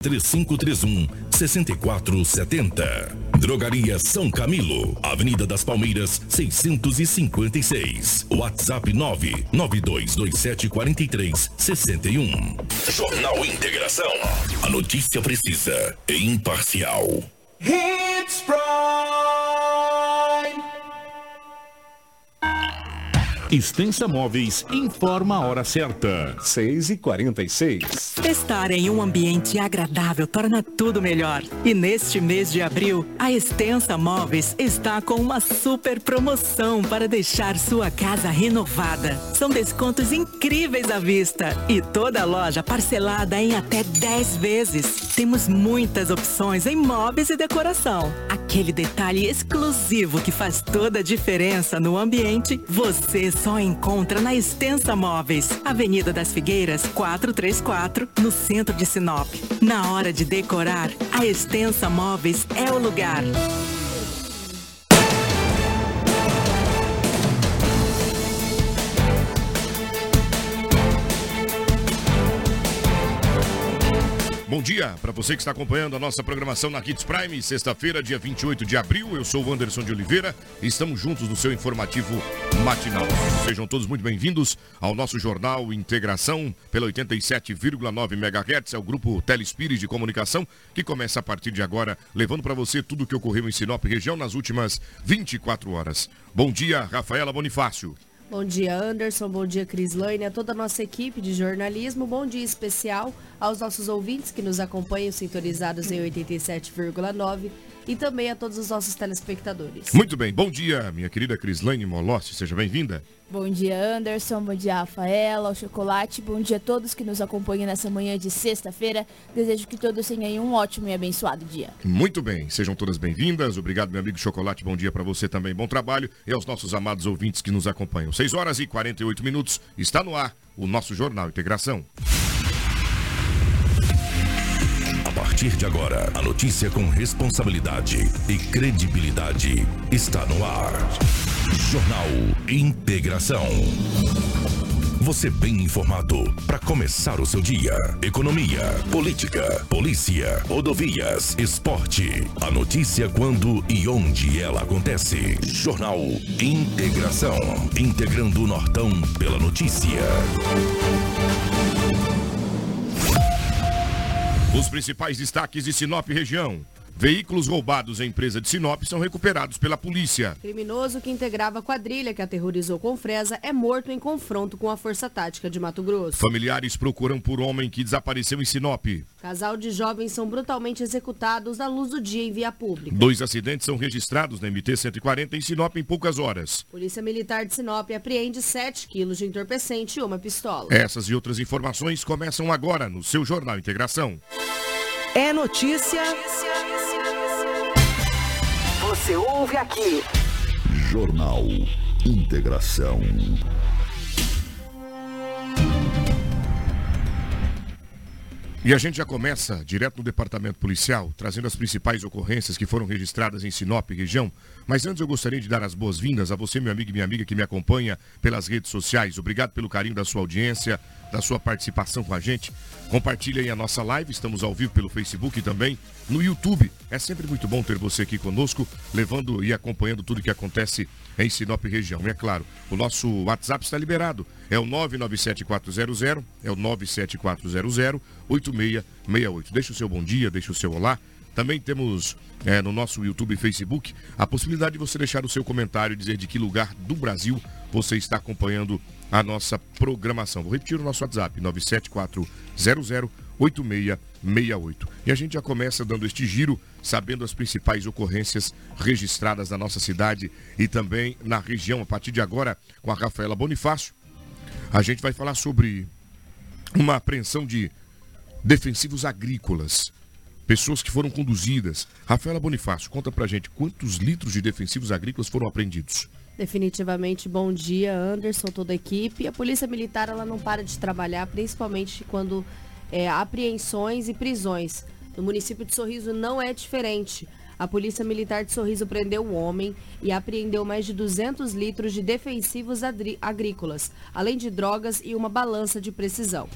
3531 6470. Drogaria São Camilo, Avenida das Palmeiras, 656. WhatsApp 99227 4361. Jornal Integração. A notícia precisa e imparcial. Hits Prime. Extensa Móveis informa a hora certa. 6 e 46 Estar em um ambiente agradável torna tudo melhor. E neste mês de abril, a Extensa Móveis está com uma super promoção para deixar sua casa renovada. São descontos incríveis à vista e toda a loja parcelada em até 10 vezes. Temos muitas opções em móveis e decoração. Aquele detalhe exclusivo que faz toda a diferença no ambiente, você só encontra na Extensa Móveis, Avenida das Figueiras, 434, no centro de Sinop. Na hora de decorar, a Extensa Móveis é o lugar. Bom dia para você que está acompanhando a nossa programação na Kids Prime, sexta-feira, dia 28 de abril. Eu sou o Anderson de Oliveira e estamos juntos no seu informativo matinal. Sejam todos muito bem-vindos ao nosso jornal Integração pela 87,9 MHz. É o grupo Telespires de Comunicação que começa a partir de agora, levando para você tudo o que ocorreu em Sinop região nas últimas 24 horas. Bom dia, Rafaela Bonifácio. Bom dia, Anderson. Bom dia, Crislane, a toda a nossa equipe de jornalismo. Bom dia especial aos nossos ouvintes que nos acompanham sintonizados em 87,9 e também a todos os nossos telespectadores. Muito bem. Bom dia, minha querida Crislane Molossi. Seja bem-vinda. Bom dia, Anderson. Bom dia, Rafaela, o Chocolate. Bom dia a todos que nos acompanham nessa manhã de sexta-feira. Desejo que todos tenham um ótimo e abençoado dia. Muito bem. Sejam todas bem-vindas. Obrigado, meu amigo Chocolate. Bom dia para você também. Bom trabalho. E aos nossos amados ouvintes que nos acompanham. 6 horas e 48 minutos. Está no ar o nosso Jornal Integração. A partir de agora, a notícia com responsabilidade e credibilidade está no ar. Jornal Integração. Você bem informado para começar o seu dia. Economia, política, polícia, rodovias, esporte. A notícia quando e onde ela acontece. Jornal Integração. Integrando o Nortão pela notícia. Os principais destaques de Sinop região. Veículos roubados em empresa de Sinop são recuperados pela polícia. Criminoso que integrava a quadrilha que aterrorizou Confresa é morto em confronto com a Força Tática de Mato Grosso. Familiares procuram por homem que desapareceu em Sinop. Casal de jovens são brutalmente executados à luz do dia em via pública. Dois acidentes são registrados na MT-140 em Sinop em poucas horas. Polícia Militar de Sinop apreende 7 quilos de entorpecente e uma pistola. Essas e outras informações começam agora no seu Jornal Integração. É notícia. Você ouve aqui. Jornal Integração. E a gente já começa direto no departamento policial, trazendo as principais ocorrências que foram registradas em Sinop região. Mas antes eu gostaria de dar as boas-vindas a você, meu amigo e minha amiga que me acompanha pelas redes sociais. Obrigado pelo carinho da sua audiência, da sua participação com a gente. Compartilhe aí a nossa live, estamos ao vivo pelo Facebook e também no YouTube. É sempre muito bom ter você aqui conosco, levando e acompanhando tudo que acontece em Sinop região. E é claro, o nosso WhatsApp está liberado. É o 997400, é o 97400 8668. Deixa o seu bom dia, deixa o seu olá. Também temos é, no nosso YouTube e Facebook a possibilidade de você deixar o seu comentário e dizer de que lugar do Brasil você está acompanhando a nossa programação. Vou repetir o nosso WhatsApp, 974008668. E a gente já começa dando este giro, sabendo as principais ocorrências registradas na nossa cidade e também na região. A partir de agora, com a Rafaela Bonifácio, a gente vai falar sobre uma apreensão de defensivos agrícolas. Pessoas que foram conduzidas. Rafaela Bonifácio, conta pra gente quantos litros de defensivos agrícolas foram apreendidos. Definitivamente, bom dia, Anderson, toda a equipe. A Polícia Militar ela não para de trabalhar, principalmente quando é, apreensões e prisões. No município de Sorriso não é diferente. A Polícia Militar de Sorriso prendeu um homem e apreendeu mais de 200 litros de defensivos agrícolas, além de drogas e uma balança de precisão.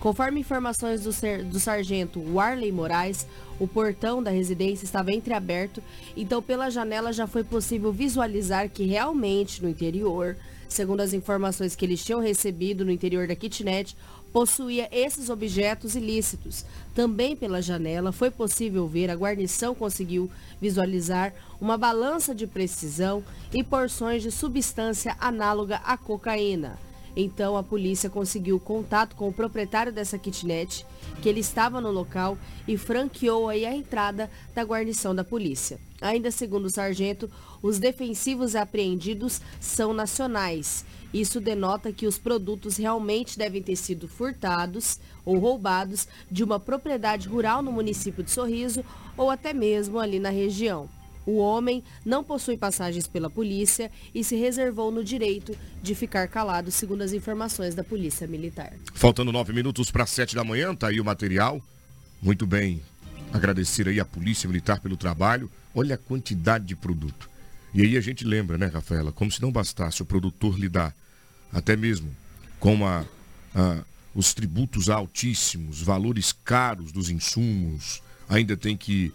Conforme informações do, do sargento Warley Moraes, o portão da residência estava entreaberto, então pela janela já foi possível visualizar que realmente no interior, segundo as informações que eles tinham recebido no interior da kitnet, possuía esses objetos ilícitos. Também pela janela foi possível ver, a guarnição conseguiu visualizar uma balança de precisão e porções de substância análoga à cocaína. Então a polícia conseguiu contato com o proprietário dessa kitnet, que ele estava no local e franqueou aí a entrada da guarnição da polícia. Ainda segundo o sargento, os defensivos apreendidos são nacionais. Isso denota que os produtos realmente devem ter sido furtados ou roubados de uma propriedade rural no município de Sorriso ou até mesmo ali na região. O homem não possui passagens pela polícia e se reservou no direito de ficar calado, segundo as informações da Polícia Militar. Faltando nove minutos para sete da manhã, tá aí o material. Muito bem. Agradecer aí a Polícia Militar pelo trabalho. Olha a quantidade de produto. E aí a gente lembra, né, Rafaela, como se não bastasse o produtor lidar até mesmo com a, a, os tributos altíssimos, valores caros dos insumos, ainda tem que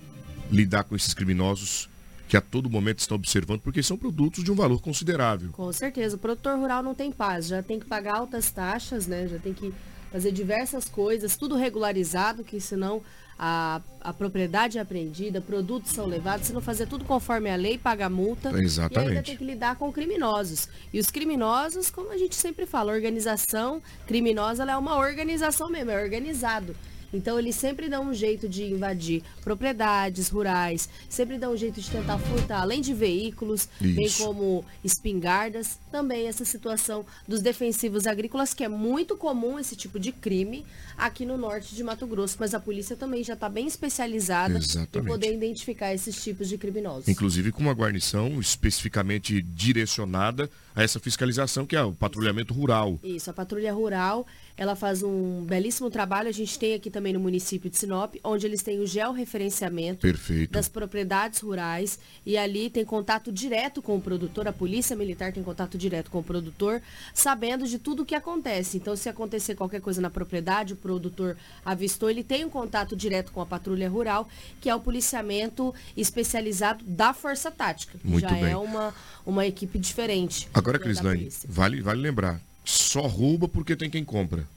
lidar com esses criminosos que a todo momento estão observando, porque são produtos de um valor considerável. Com certeza. O produtor rural não tem paz, já tem que pagar altas taxas, né? Já tem que fazer diversas coisas, tudo regularizado, que senão a, a propriedade é apreendida, produtos são levados, se não fazer tudo conforme a lei, paga multa. Exatamente. E ainda tem que lidar com criminosos. E os criminosos, como a gente sempre fala, organização criminosa é uma organização mesmo, é organizado. Então eles sempre dão um jeito de invadir propriedades rurais, sempre dão um jeito de tentar furtar, além de veículos, Isso. bem como espingardas, também essa situação dos defensivos agrícolas, que é muito comum esse tipo de crime aqui no norte de Mato Grosso, mas a polícia também já está bem especializada em poder identificar esses tipos de criminosos. Inclusive com uma guarnição especificamente direcionada a essa fiscalização, que é o patrulhamento rural. Isso, a patrulha rural ela faz um belíssimo trabalho. A gente tem aqui também no município de Sinop, onde eles têm o georreferenciamento Perfeito. das propriedades rurais. E ali tem contato direto com o produtor, a polícia militar tem contato direto com o produtor, sabendo de tudo o que acontece. Então, se acontecer qualquer coisa na propriedade, o produtor avistou, ele tem um contato direto com a patrulha rural, que é o policiamento especializado da Força Tática. Muito Já bem. é uma, uma equipe diferente. Agora, Crislane, vale, vale lembrar, só rouba porque tem quem compra.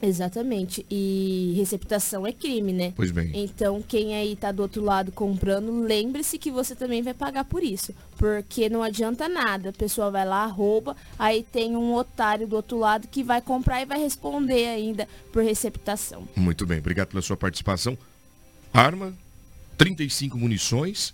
Exatamente. E receptação é crime, né? Pois bem. Então, quem aí tá do outro lado comprando, lembre-se que você também vai pagar por isso. Porque não adianta nada. A pessoa vai lá, rouba, aí tem um otário do outro lado que vai comprar e vai responder ainda por receptação. Muito bem. Obrigado pela sua participação. Arma, 35 munições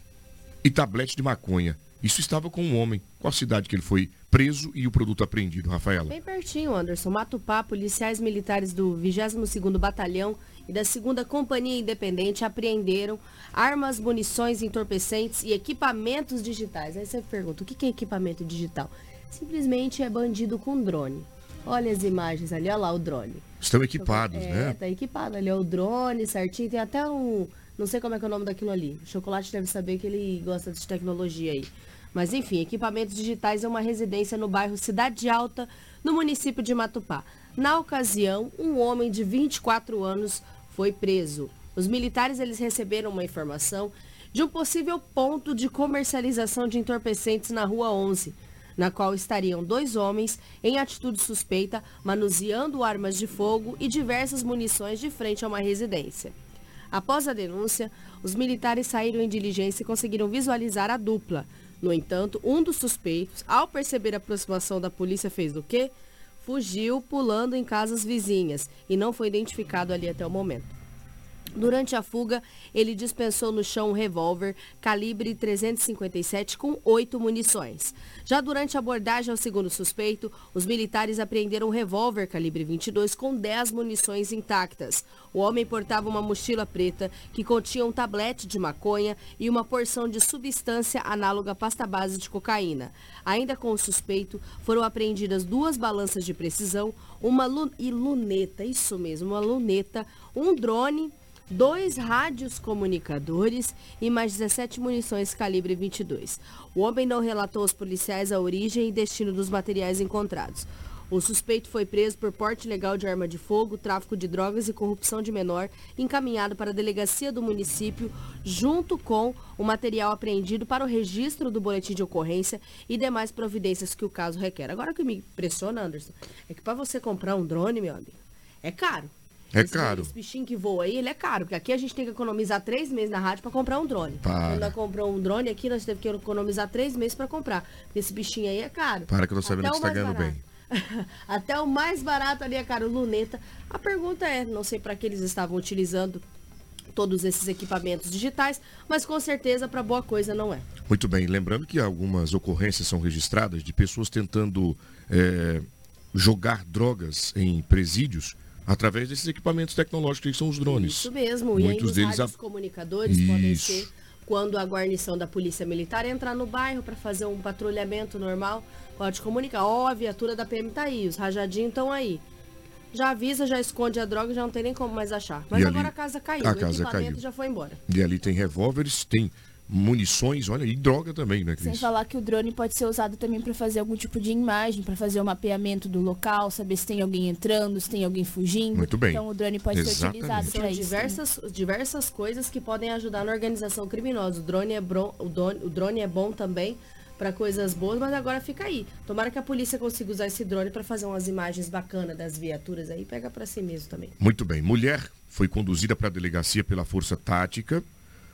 e tablete de maconha. Isso estava com um homem. Qual cidade que ele foi preso e o produto apreendido, Rafaela? Bem pertinho, Anderson. Matupá, policiais militares do 22º Batalhão e da 2 Companhia Independente apreenderam armas, munições, entorpecentes e equipamentos digitais. Aí você pergunta, o que é equipamento digital? Simplesmente é bandido com drone. Olha as imagens ali, olha lá o drone. Estão equipados, é, né? Está equipado ali, é o drone certinho, tem até um... Não sei como é que é o nome daquilo ali. O Chocolate deve saber que ele gosta de tecnologia aí. Mas enfim, equipamentos digitais é uma residência no bairro Cidade Alta, no município de Matupá. Na ocasião, um homem de 24 anos foi preso. Os militares eles receberam uma informação de um possível ponto de comercialização de entorpecentes na Rua 11, na qual estariam dois homens em atitude suspeita, manuseando armas de fogo e diversas munições de frente a uma residência. Após a denúncia, os militares saíram em diligência e conseguiram visualizar a dupla, no entanto, um dos suspeitos, ao perceber a aproximação da polícia, fez o quê? Fugiu pulando em casas vizinhas e não foi identificado ali até o momento. Durante a fuga, ele dispensou no chão um revólver calibre 357 com oito munições. Já durante a abordagem ao segundo suspeito, os militares apreenderam um revólver calibre 22 com 10 munições intactas. O homem portava uma mochila preta que continha um tablete de maconha e uma porção de substância análoga à pasta base de cocaína. Ainda com o suspeito, foram apreendidas duas balanças de precisão, uma lu luneta, isso mesmo, uma luneta, um drone dois rádios comunicadores e mais 17 munições calibre 22. O homem não relatou aos policiais a origem e destino dos materiais encontrados. O suspeito foi preso por porte ilegal de arma de fogo, tráfico de drogas e corrupção de menor, encaminhado para a delegacia do município, junto com o material apreendido para o registro do boletim de ocorrência e demais providências que o caso requer. Agora o que me impressiona, Anderson, é que para você comprar um drone, meu amigo, é caro. É esse, caro. Esse bichinho que voa aí, ele é caro, porque aqui a gente tem que economizar três meses na rádio para comprar um drone. Para. Quando nós comprou um drone aqui, nós temos que economizar três meses para comprar. Porque esse bichinho aí é caro. Para que eu tô sabendo que você tá ganhando bem. Até o mais barato ali é caro, luneta. A pergunta é, não sei para que eles estavam utilizando todos esses equipamentos digitais, mas com certeza para boa coisa não é. Muito bem, lembrando que algumas ocorrências são registradas de pessoas tentando é, jogar drogas em presídios através desses equipamentos tecnológicos que são os drones. Isso mesmo. e Muitos aí deles os a- comunicadores podem Isso. ser quando a guarnição da Polícia Militar entrar no bairro para fazer um patrulhamento normal, pode comunicar. Ó, a viatura da PM tá aí, os rajadinhos estão aí. Já avisa, já esconde a droga, já não tem nem como mais achar. Mas E agora ali- a casa caiu, a o casa equipamento caiu. já foi embora. E ali tem revólveres, tem munições, olha, e droga também, né, Sem Cris? falar que o drone pode ser usado também para fazer algum tipo de imagem, para fazer o mapeamento do local, saber se tem alguém entrando, se tem alguém fugindo. Muito bem. Então o drone pode ser Exatamente. utilizado São para isso. diversas, diversas coisas que podem ajudar na organização criminosa. O drone é, bron- o drone, o drone é bom também para coisas boas, mas agora fica aí. Tomara que a polícia consiga usar esse drone para fazer umas imagens bacanas das viaturas aí, pega para si mesmo também. Muito bem. Mulher foi conduzida para a delegacia pela Força Tática.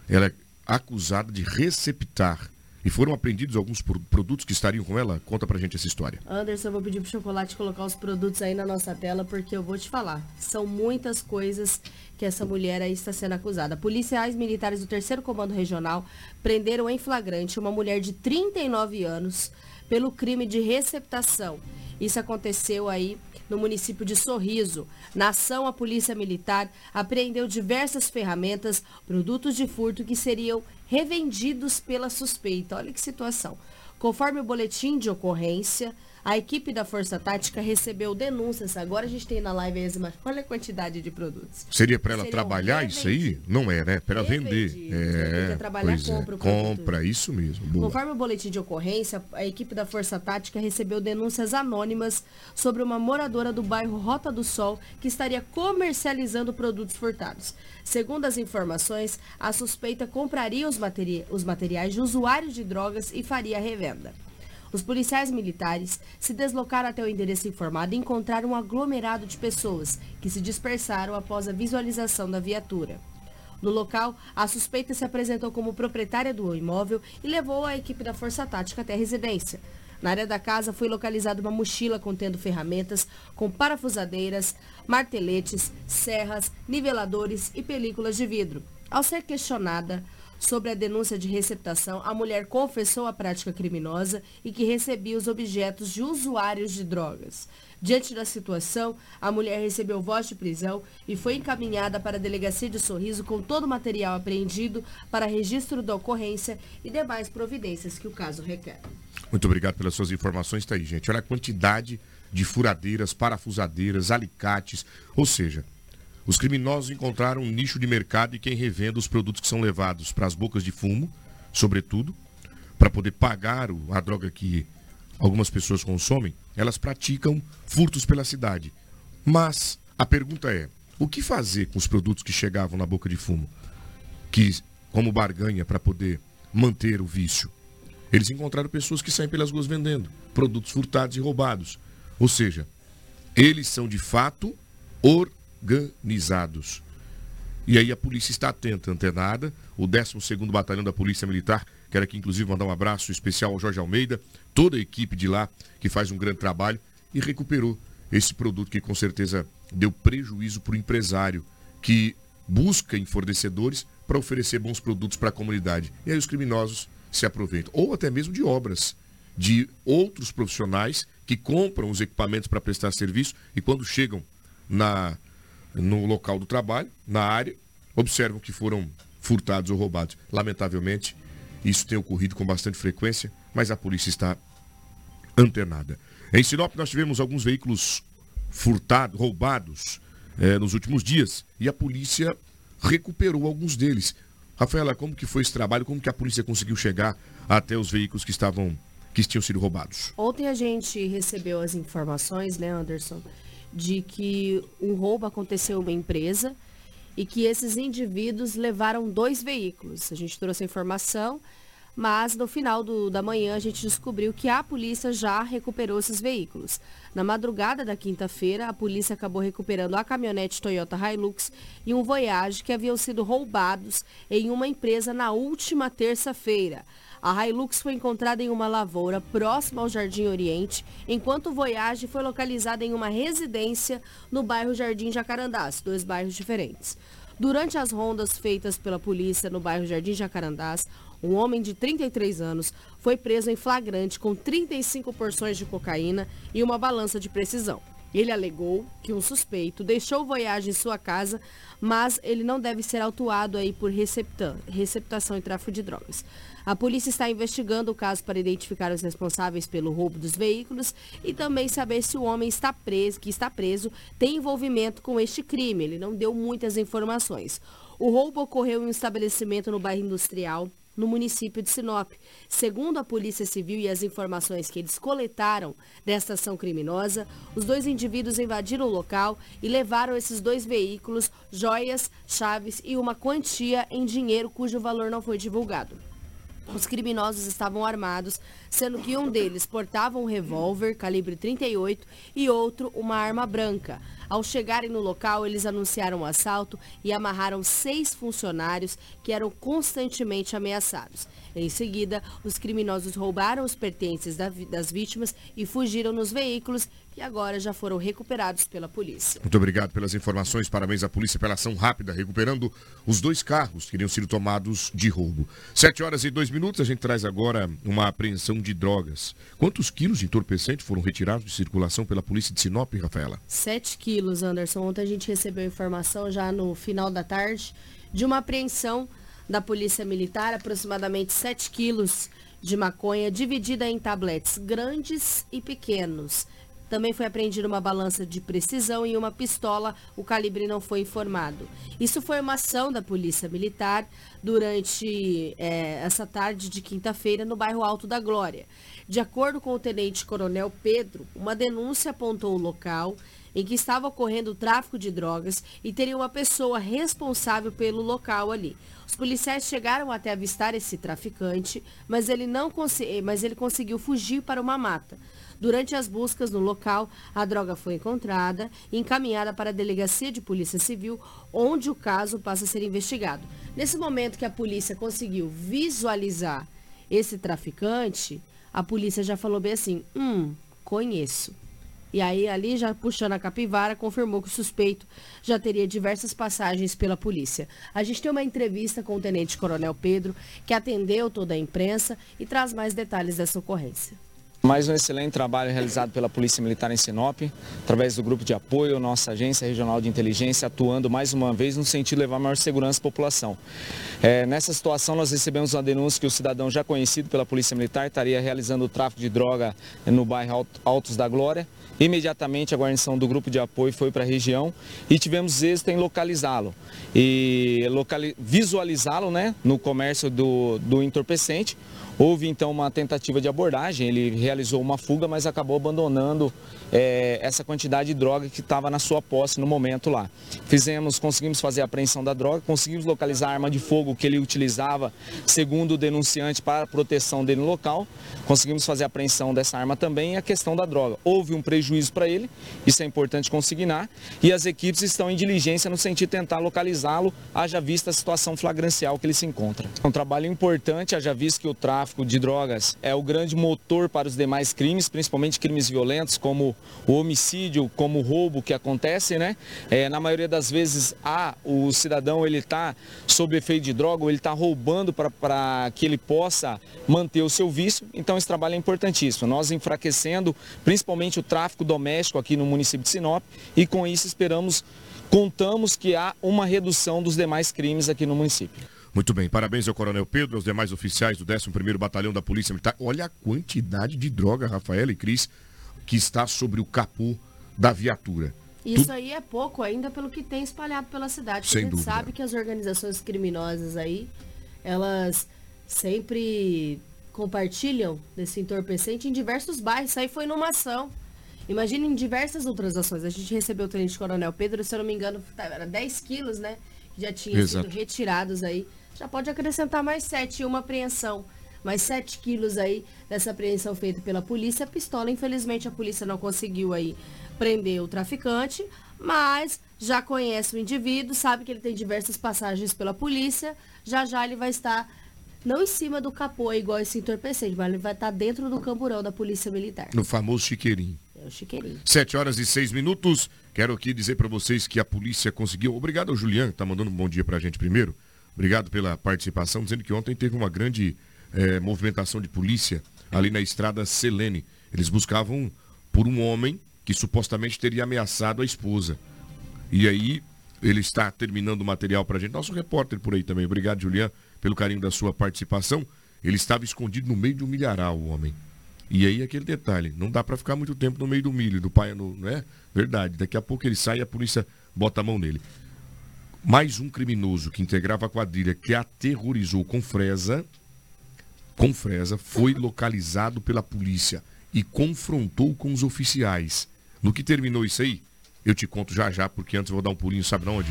Ela é acusada de receptar. E foram apreendidos alguns pro- produtos que estariam com ela? Conta pra gente essa história. Anderson, eu vou pedir pro Chocolate colocar os produtos aí na nossa tela, porque eu vou te falar. São muitas coisas que essa mulher aí está sendo acusada. Policiais militares do 3 Comando Regional prenderam em flagrante uma mulher de 39 anos pelo crime de receptação. Isso aconteceu aí no município de Sorriso. Na ação, a Polícia Militar apreendeu diversas ferramentas, produtos de furto que seriam revendidos pela suspeita. Olha que situação. Conforme o boletim de ocorrência, a equipe da Força Tática recebeu denúncias. Agora a gente tem na live imagens. Olha a quantidade de produtos. Seria para ela Seriam trabalhar isso aí? Não é, né? Para ela vender. É, quer trabalhar, é. compra o produto. Compra, isso mesmo. Boa. Conforme o boletim de ocorrência, a equipe da Força Tática recebeu denúncias anônimas sobre uma moradora do bairro Rota do Sol que estaria comercializando produtos furtados. Segundo as informações, a suspeita compraria os, materi- os materiais de usuários de drogas e faria a revenda. Os policiais militares se deslocaram até o endereço informado e encontraram um aglomerado de pessoas que se dispersaram após a visualização da viatura. No local, a suspeita se apresentou como proprietária do imóvel e levou a equipe da Força Tática até a residência. Na área da casa foi localizada uma mochila contendo ferramentas com parafusadeiras, marteletes, serras, niveladores e películas de vidro. Ao ser questionada sobre a denúncia de receptação, a mulher confessou a prática criminosa e que recebia os objetos de usuários de drogas. Diante da situação, a mulher recebeu voz de prisão e foi encaminhada para a delegacia de Sorriso com todo o material apreendido para registro da ocorrência e demais providências que o caso requer. Muito obrigado pelas suas informações. Está aí, gente. Olha a quantidade de furadeiras, parafusadeiras, alicates. Ou seja, os criminosos encontraram um nicho de mercado e quem revenda os produtos que são levados para as bocas de fumo, sobretudo, para poder pagar a droga que algumas pessoas consomem, elas praticam furtos pela cidade. Mas a pergunta é: o que fazer com os produtos que chegavam na boca de fumo? Que, como barganha para poder manter o vício? Eles encontraram pessoas que saem pelas ruas vendendo produtos furtados e roubados. Ou seja, eles são de fato organizados. E aí a polícia está atenta, antenada. O 12º Batalhão da Polícia Militar, quero aqui inclusive mandar um abraço especial ao Jorge Almeida, toda a equipe de lá que faz um grande trabalho e recuperou esse produto que com certeza deu prejuízo para o empresário que busca em fornecedores para oferecer bons produtos para a comunidade. E aí os criminosos se aproveitam. Ou até mesmo de obras de outros profissionais que compram os equipamentos para prestar serviço e quando chegam na, no local do trabalho, na área, observam que foram furtados ou roubados. Lamentavelmente, isso tem ocorrido com bastante frequência, mas a polícia está antenada. Em Sinop, nós tivemos alguns veículos furtados, roubados eh, nos últimos dias e a polícia recuperou alguns deles. Rafaela, como que foi esse trabalho? Como que a polícia conseguiu chegar até os veículos que estavam que tinham sido roubados. Ontem a gente recebeu as informações, né, Anderson, de que um roubo aconteceu em uma empresa e que esses indivíduos levaram dois veículos. A gente trouxe a informação, mas no final do, da manhã a gente descobriu que a polícia já recuperou esses veículos. Na madrugada da quinta-feira, a polícia acabou recuperando a caminhonete Toyota Hilux e um Voyage que haviam sido roubados em uma empresa na última terça-feira. A Hilux foi encontrada em uma lavoura próxima ao Jardim Oriente, enquanto Voyage foi localizada em uma residência no bairro Jardim Jacarandás, dois bairros diferentes. Durante as rondas feitas pela polícia no bairro Jardim Jacarandás, um homem de 33 anos foi preso em flagrante com 35 porções de cocaína e uma balança de precisão. Ele alegou que um suspeito deixou Voyage em sua casa, mas ele não deve ser autuado aí por receptação e tráfico de drogas. A polícia está investigando o caso para identificar os responsáveis pelo roubo dos veículos e também saber se o homem está preso, que está preso tem envolvimento com este crime. Ele não deu muitas informações. O roubo ocorreu em um estabelecimento no bairro industrial no município de Sinop. Segundo a Polícia Civil e as informações que eles coletaram desta ação criminosa, os dois indivíduos invadiram o local e levaram esses dois veículos, joias, chaves e uma quantia em dinheiro cujo valor não foi divulgado. Os criminosos estavam armados, sendo que um deles portava um revólver calibre 38 e outro uma arma branca. Ao chegarem no local, eles anunciaram o um assalto e amarraram seis funcionários que eram constantemente ameaçados. Em seguida, os criminosos roubaram os pertences das vítimas e fugiram nos veículos que agora já foram recuperados pela polícia. Muito obrigado pelas informações. Parabéns à polícia pela ação rápida, recuperando os dois carros que teriam sido tomados de roubo. Sete horas e dois minutos, a gente traz agora uma apreensão de drogas. Quantos quilos de entorpecente foram retirados de circulação pela polícia de Sinop, Rafaela? Sete quilos, Anderson. Ontem a gente recebeu informação já no final da tarde de uma apreensão da Polícia Militar, aproximadamente 7 quilos de maconha dividida em tabletes grandes e pequenos. Também foi apreendida uma balança de precisão e uma pistola, o calibre não foi informado. Isso foi uma ação da Polícia Militar durante é, essa tarde de quinta-feira no bairro Alto da Glória. De acordo com o Tenente Coronel Pedro, uma denúncia apontou o local em que estava ocorrendo o tráfico de drogas e teria uma pessoa responsável pelo local ali. Os policiais chegaram até avistar esse traficante, mas ele, não mas ele conseguiu fugir para uma mata. Durante as buscas no local, a droga foi encontrada e encaminhada para a Delegacia de Polícia Civil, onde o caso passa a ser investigado. Nesse momento que a polícia conseguiu visualizar esse traficante, a polícia já falou bem assim: hum, conheço. E aí, ali, já puxando a capivara, confirmou que o suspeito já teria diversas passagens pela polícia. A gente tem uma entrevista com o Tenente Coronel Pedro, que atendeu toda a imprensa e traz mais detalhes dessa ocorrência. Mais um excelente trabalho realizado pela Polícia Militar em Sinop, através do grupo de apoio, nossa agência regional de inteligência, atuando mais uma vez no sentido de levar maior segurança à população. É, nessa situação, nós recebemos uma denúncia que o cidadão já conhecido pela Polícia Militar estaria realizando o tráfico de droga no bairro Altos da Glória. Imediatamente a guarnição do grupo de apoio foi para a região e tivemos êxito em localizá-lo e locali visualizá-lo né, no comércio do, do entorpecente. Houve então uma tentativa de abordagem, ele realizou uma fuga, mas acabou abandonando é, essa quantidade de droga que estava na sua posse no momento lá. Fizemos, conseguimos fazer a apreensão da droga, conseguimos localizar a arma de fogo que ele utilizava, segundo o denunciante, para a proteção dele no local. Conseguimos fazer a apreensão dessa arma também e a questão da droga. Houve um prejuízo para ele, isso é importante consignar, e as equipes estão em diligência no sentido de tentar localizá-lo, haja vista a situação flagrancial que ele se encontra. É um trabalho importante, haja visto que o tráfico de drogas é o grande motor para os demais crimes, principalmente crimes violentos, como o homicídio, como o roubo que acontece, né? É, na maioria das vezes, a, o cidadão ele está sob efeito de droga, ou ele está roubando para que ele possa manter o seu vício. Então esse trabalho é importantíssimo. Nós enfraquecendo principalmente o tráfico doméstico aqui no município de Sinop e com isso esperamos, contamos que há uma redução dos demais crimes aqui no município. Muito bem, parabéns ao Coronel Pedro, aos demais oficiais do 11º Batalhão da Polícia Militar. Olha a quantidade de droga, Rafael e Cris, que está sobre o capô da viatura. Isso tu... aí é pouco ainda pelo que tem espalhado pela cidade. Sem a gente dúvida. sabe que as organizações criminosas aí, elas sempre compartilham desse entorpecente em diversos bairros. Isso aí foi numa ação. Imagina em diversas outras ações. A gente recebeu o Tenente Coronel Pedro, se eu não me engano, tá, era 10 quilos, né? Que já tinham sido retirados aí. Já pode acrescentar mais 7 e uma apreensão. Mais 7 quilos aí dessa apreensão feita pela polícia. A pistola, infelizmente, a polícia não conseguiu aí prender o traficante, mas já conhece o indivíduo, sabe que ele tem diversas passagens pela polícia. Já já ele vai estar não em cima do capô, igual esse entorpecente, mas ele vai estar dentro do camburão da Polícia Militar. No famoso chiqueirinho. É o chiqueirinho. Sete horas e seis minutos. Quero aqui dizer para vocês que a polícia conseguiu. Obrigado ao Julian, que está mandando um bom dia para a gente primeiro. Obrigado pela participação, dizendo que ontem teve uma grande é, movimentação de polícia ali na estrada Selene. Eles buscavam por um homem que supostamente teria ameaçado a esposa. E aí, ele está terminando o material para a gente. Nosso repórter por aí também. Obrigado, Julian pelo carinho da sua participação. Ele estava escondido no meio do milharal, o homem. E aí aquele detalhe, não dá para ficar muito tempo no meio do milho, do pai, não é? Verdade. Daqui a pouco ele sai e a polícia bota a mão nele. Mais um criminoso que integrava a quadrilha que aterrorizou com Fresa, com Fresa, foi localizado pela polícia e confrontou com os oficiais. No que terminou isso aí, eu te conto já já, porque antes vou dar um pulinho, sabe onde?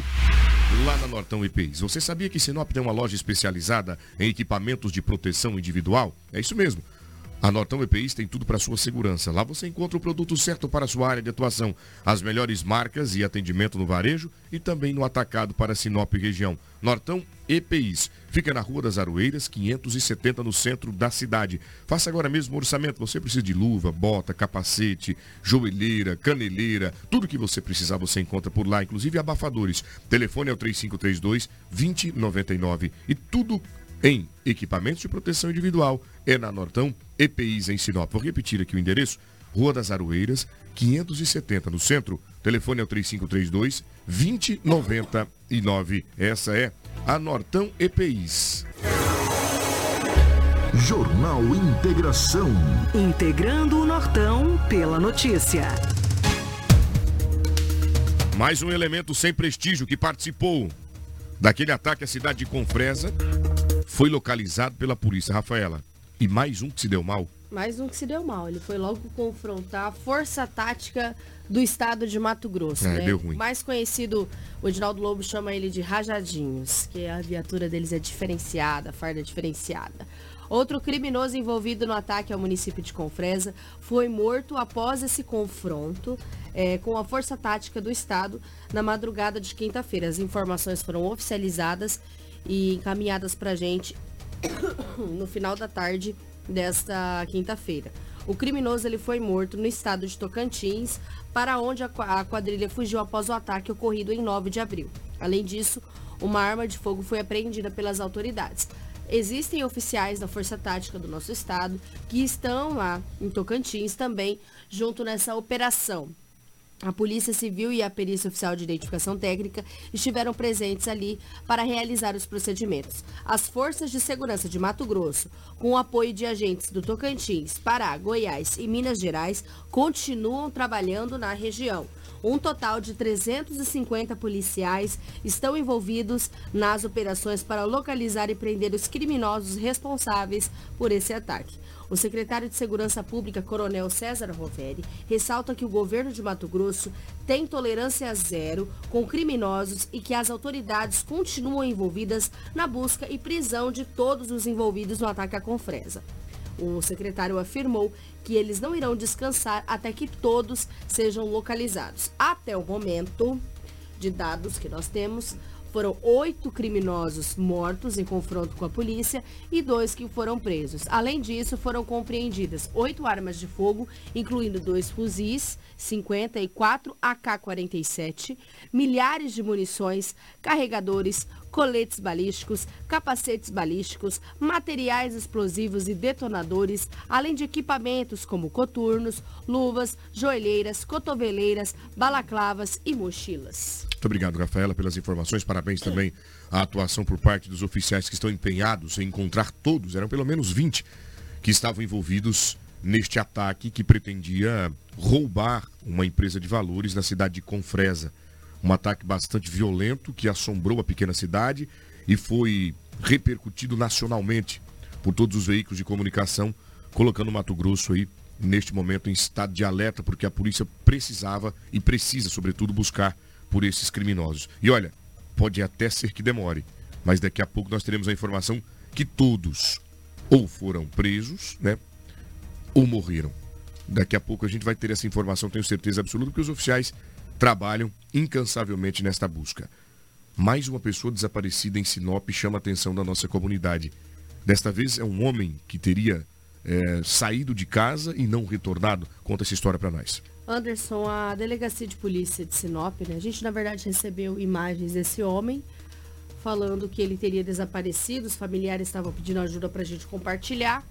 lá na Nortão EPIs. Você sabia que Sinop tem uma loja especializada em equipamentos de proteção individual? É isso mesmo. A Nortão EPIs tem tudo para sua segurança. Lá você encontra o produto certo para a sua área de atuação, as melhores marcas e atendimento no varejo e também no atacado para Sinop região. Nortão EPIs. Fica na Rua das Aroeiras, 570 no centro da cidade. Faça agora mesmo o orçamento. Você precisa de luva, bota, capacete, joelheira, caneleira, tudo que você precisar você encontra por lá, inclusive abafadores. Telefone é o 3532 2099 e tudo em equipamentos de proteção individual é na Nortão EPIs em Sinop. Vou repetir aqui o endereço. Rua das Aroeiras, 570 no centro. Telefone é o 3532 2099. Essa é a Nortão EPIs. Jornal Integração. Integrando o Nortão pela notícia. Mais um elemento sem prestígio que participou daquele ataque à cidade de Confresa foi localizado pela polícia. Rafaela, e mais um que se deu mal? Mais um que se deu mal. Ele foi logo confrontar a força tática do estado de Mato Grosso. É, né? deu ruim. Mais conhecido, o Edinaldo Lobo chama ele de Rajadinhos, que a viatura deles é diferenciada, farda diferenciada. Outro criminoso envolvido no ataque ao município de Confresa foi morto após esse confronto é, com a Força Tática do Estado na madrugada de quinta-feira. As informações foram oficializadas e encaminhadas para gente no final da tarde desta quinta-feira. O criminoso ele foi morto no estado de Tocantins, para onde a quadrilha fugiu após o ataque ocorrido em 9 de abril. Além disso, uma arma de fogo foi apreendida pelas autoridades. Existem oficiais da Força Tática do nosso estado que estão lá em Tocantins também, junto nessa operação. A Polícia Civil e a Perícia Oficial de Identificação Técnica estiveram presentes ali para realizar os procedimentos. As forças de segurança de Mato Grosso, com o apoio de agentes do Tocantins, Pará, Goiás e Minas Gerais, continuam trabalhando na região. Um total de 350 policiais estão envolvidos nas operações para localizar e prender os criminosos responsáveis por esse ataque. O secretário de Segurança Pública, Coronel César Roveri, ressalta que o governo de Mato Grosso tem tolerância zero com criminosos e que as autoridades continuam envolvidas na busca e prisão de todos os envolvidos no ataque à Confresa. O secretário afirmou que eles não irão descansar até que todos sejam localizados. Até o momento de dados que nós temos, foram oito criminosos mortos em confronto com a polícia e dois que foram presos. Além disso, foram compreendidas oito armas de fogo, incluindo dois fuzis, 54 AK-47, milhares de munições, carregadores, coletes balísticos, capacetes balísticos, materiais explosivos e detonadores, além de equipamentos como coturnos, luvas, joelheiras, cotoveleiras, balaclavas e mochilas. Muito obrigado, Rafaela, pelas informações. Parabéns também à atuação por parte dos oficiais que estão empenhados em encontrar todos, eram pelo menos 20 que estavam envolvidos neste ataque que pretendia roubar uma empresa de valores na cidade de Confresa. Um ataque bastante violento que assombrou a pequena cidade e foi repercutido nacionalmente. por todos os veículos de comunicação, colocando o Mato Grosso aí neste momento em estado de alerta, porque a polícia precisava e precisa, sobretudo, buscar por esses criminosos. E olha, pode até ser que demore, mas daqui a pouco nós teremos a informação que todos ou foram presos, né, ou morreram. Daqui a pouco a gente vai ter essa informação, tenho certeza absoluta, que os oficiais trabalham incansavelmente nesta busca. Mais uma pessoa desaparecida em Sinop chama a atenção da nossa comunidade. Desta vez é um homem que teria é, saído de casa e não retornado. Conta essa história para nós. Anderson, a delegacia de polícia de Sinop, né? A gente na verdade recebeu imagens desse homem falando que ele teria desaparecido. Os familiares estavam pedindo ajuda para a gente compartilhar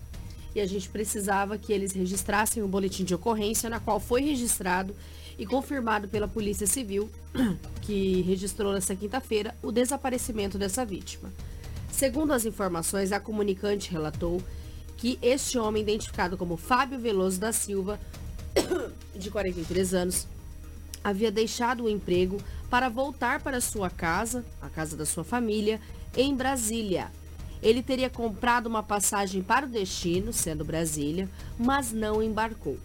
e a gente precisava que eles registrassem um boletim de ocorrência na qual foi registrado e confirmado pela Polícia Civil, que registrou nesta quinta-feira o desaparecimento dessa vítima. Segundo as informações, a comunicante relatou que este homem, identificado como Fábio Veloso da Silva, de 43 anos, havia deixado o emprego para voltar para sua casa, a casa da sua família, em Brasília. Ele teria comprado uma passagem para o destino, sendo Brasília, mas não embarcou.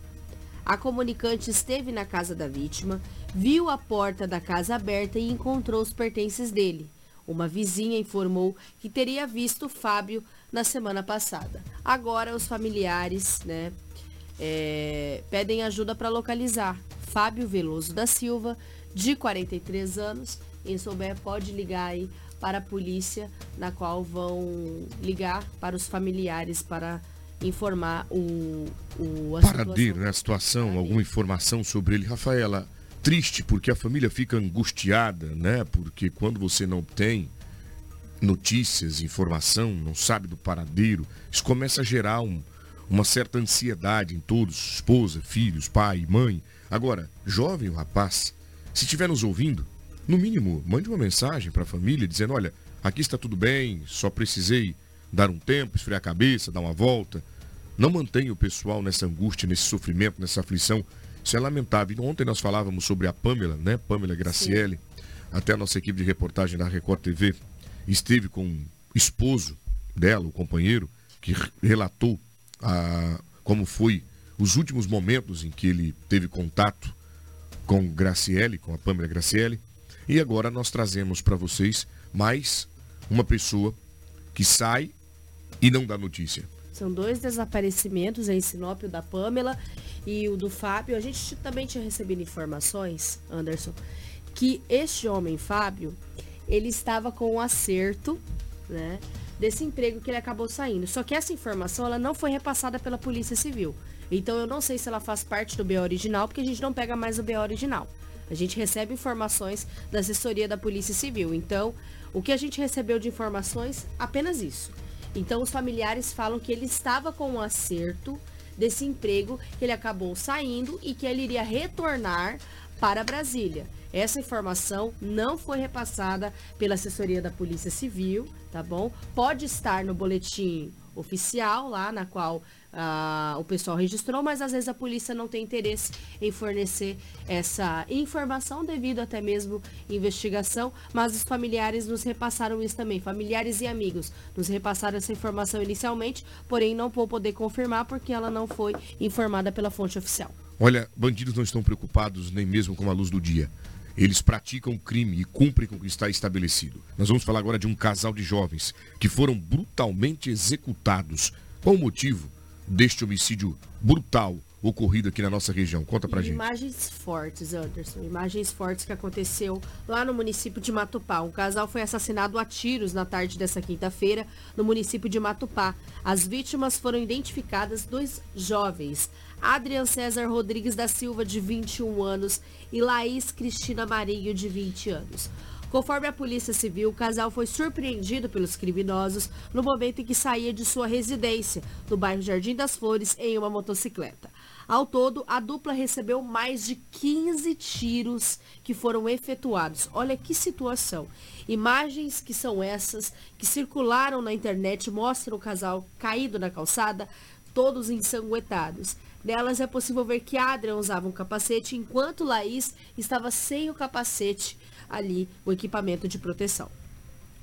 A comunicante esteve na casa da vítima, viu a porta da casa aberta e encontrou os pertences dele. Uma vizinha informou que teria visto Fábio na semana passada. Agora os familiares, né, é, pedem ajuda para localizar Fábio Veloso da Silva, de 43 anos. Quem souber pode ligar aí para a polícia, na qual vão ligar para os familiares para informar o, o a paradeiro, né, a situação, Paradeiro. alguma informação sobre ele. Rafaela, triste porque a família fica angustiada, né? Porque quando você não tem notícias, informação, não sabe do paradeiro, isso começa a gerar um, uma certa ansiedade em todos, esposa, filhos, pai, mãe. Agora, jovem o rapaz, se estiver nos ouvindo, no mínimo, mande uma mensagem para a família dizendo: olha, aqui está tudo bem, só precisei dar um tempo, esfriar a cabeça, dar uma volta. Não mantenha o pessoal nessa angústia, nesse sofrimento, nessa aflição. Isso é lamentável. Ontem nós falávamos sobre a Pamela, né? Pamela Graciele. Sim. Até a nossa equipe de reportagem da Record TV esteve com o esposo dela, o companheiro, que relatou a, como foi os últimos momentos em que ele teve contato com Graciele, com a Pamela Graciele. E agora nós trazemos para vocês mais uma pessoa que sai e não dá notícia. São dois desaparecimentos em Sinop, o da Pamela e o do Fábio. A gente também tinha recebido informações, Anderson, que este homem, Fábio, ele estava com um acerto, né? Desse emprego que ele acabou saindo. Só que essa informação ela não foi repassada pela Polícia Civil. Então eu não sei se ela faz parte do BO original, porque a gente não pega mais o BO original. A gente recebe informações da assessoria da Polícia Civil. Então, o que a gente recebeu de informações, apenas isso. Então, os familiares falam que ele estava com um acerto desse emprego, que ele acabou saindo e que ele iria retornar para Brasília. Essa informação não foi repassada pela assessoria da Polícia Civil, tá bom? Pode estar no boletim oficial lá na qual uh, o pessoal registrou, mas às vezes a polícia não tem interesse em fornecer essa informação devido até mesmo investigação, mas os familiares nos repassaram isso também, familiares e amigos nos repassaram essa informação inicialmente, porém não vou poder confirmar porque ela não foi informada pela fonte oficial. Olha, bandidos não estão preocupados nem mesmo com a luz do dia. Eles praticam crime e cumprem com o que está estabelecido. Nós vamos falar agora de um casal de jovens que foram brutalmente executados. Qual o motivo deste homicídio brutal ocorrido aqui na nossa região? Conta pra gente. Imagens fortes, Anderson. Imagens fortes que aconteceu lá no município de Matupá. Um casal foi assassinado a tiros na tarde dessa quinta-feira no município de Matupá. As vítimas foram identificadas dois jovens. Adrian César Rodrigues da Silva, de 21 anos, e Laís Cristina Marinho, de 20 anos. Conforme a Polícia Civil, o casal foi surpreendido pelos criminosos no momento em que saía de sua residência, no bairro Jardim das Flores, em uma motocicleta. Ao todo, a dupla recebeu mais de 15 tiros que foram efetuados. Olha que situação. Imagens que são essas, que circularam na internet, mostram o casal caído na calçada, todos ensanguentados. Nelas é possível ver que Adrian usava um capacete, enquanto Laís estava sem o capacete ali, o equipamento de proteção.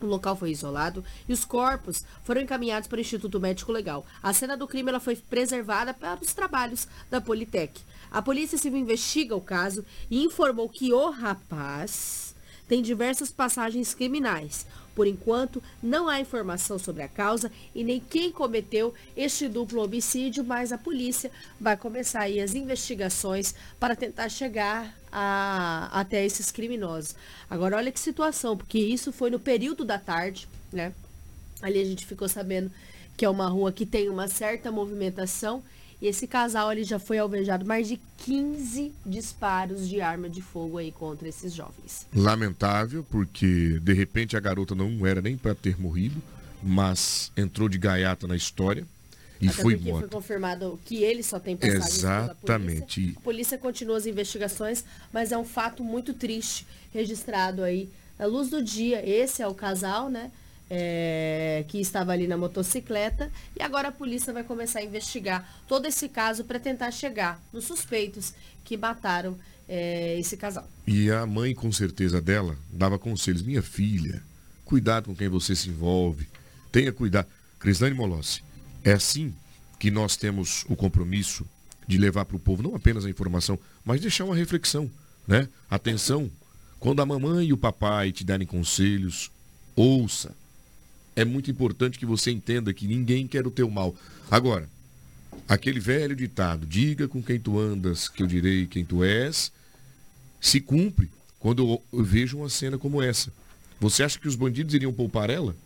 O local foi isolado e os corpos foram encaminhados para o Instituto Médico Legal. A cena do crime ela foi preservada para os trabalhos da Politec. A Polícia Civil investiga o caso e informou que o rapaz tem diversas passagens criminais. Por enquanto, não há informação sobre a causa e nem quem cometeu este duplo homicídio, mas a polícia vai começar aí as investigações para tentar chegar a, até esses criminosos. Agora, olha que situação, porque isso foi no período da tarde, né? Ali a gente ficou sabendo que é uma rua que tem uma certa movimentação e esse casal ele já foi alvejado mais de 15 disparos de arma de fogo aí contra esses jovens. Lamentável, porque de repente a garota não era nem para ter morrido, mas entrou de gaiata na história e Até foi porque morta. foi confirmado que ele só tem passagens Exatamente. polícia. A polícia continua as investigações, mas é um fato muito triste registrado aí à luz do dia. Esse é o casal, né? É, que estava ali na motocicleta e agora a polícia vai começar a investigar todo esse caso para tentar chegar nos suspeitos que mataram é, esse casal. E a mãe, com certeza dela, dava conselhos. Minha filha, cuidado com quem você se envolve. Tenha cuidado. Crislane Molossi, é assim que nós temos o compromisso de levar para o povo não apenas a informação, mas deixar uma reflexão. Né? Atenção, quando a mamãe e o papai te darem conselhos, ouça. É muito importante que você entenda que ninguém quer o teu mal. Agora, aquele velho ditado, diga com quem tu andas, que eu direi quem tu és, se cumpre quando eu vejo uma cena como essa. Você acha que os bandidos iriam poupar ela?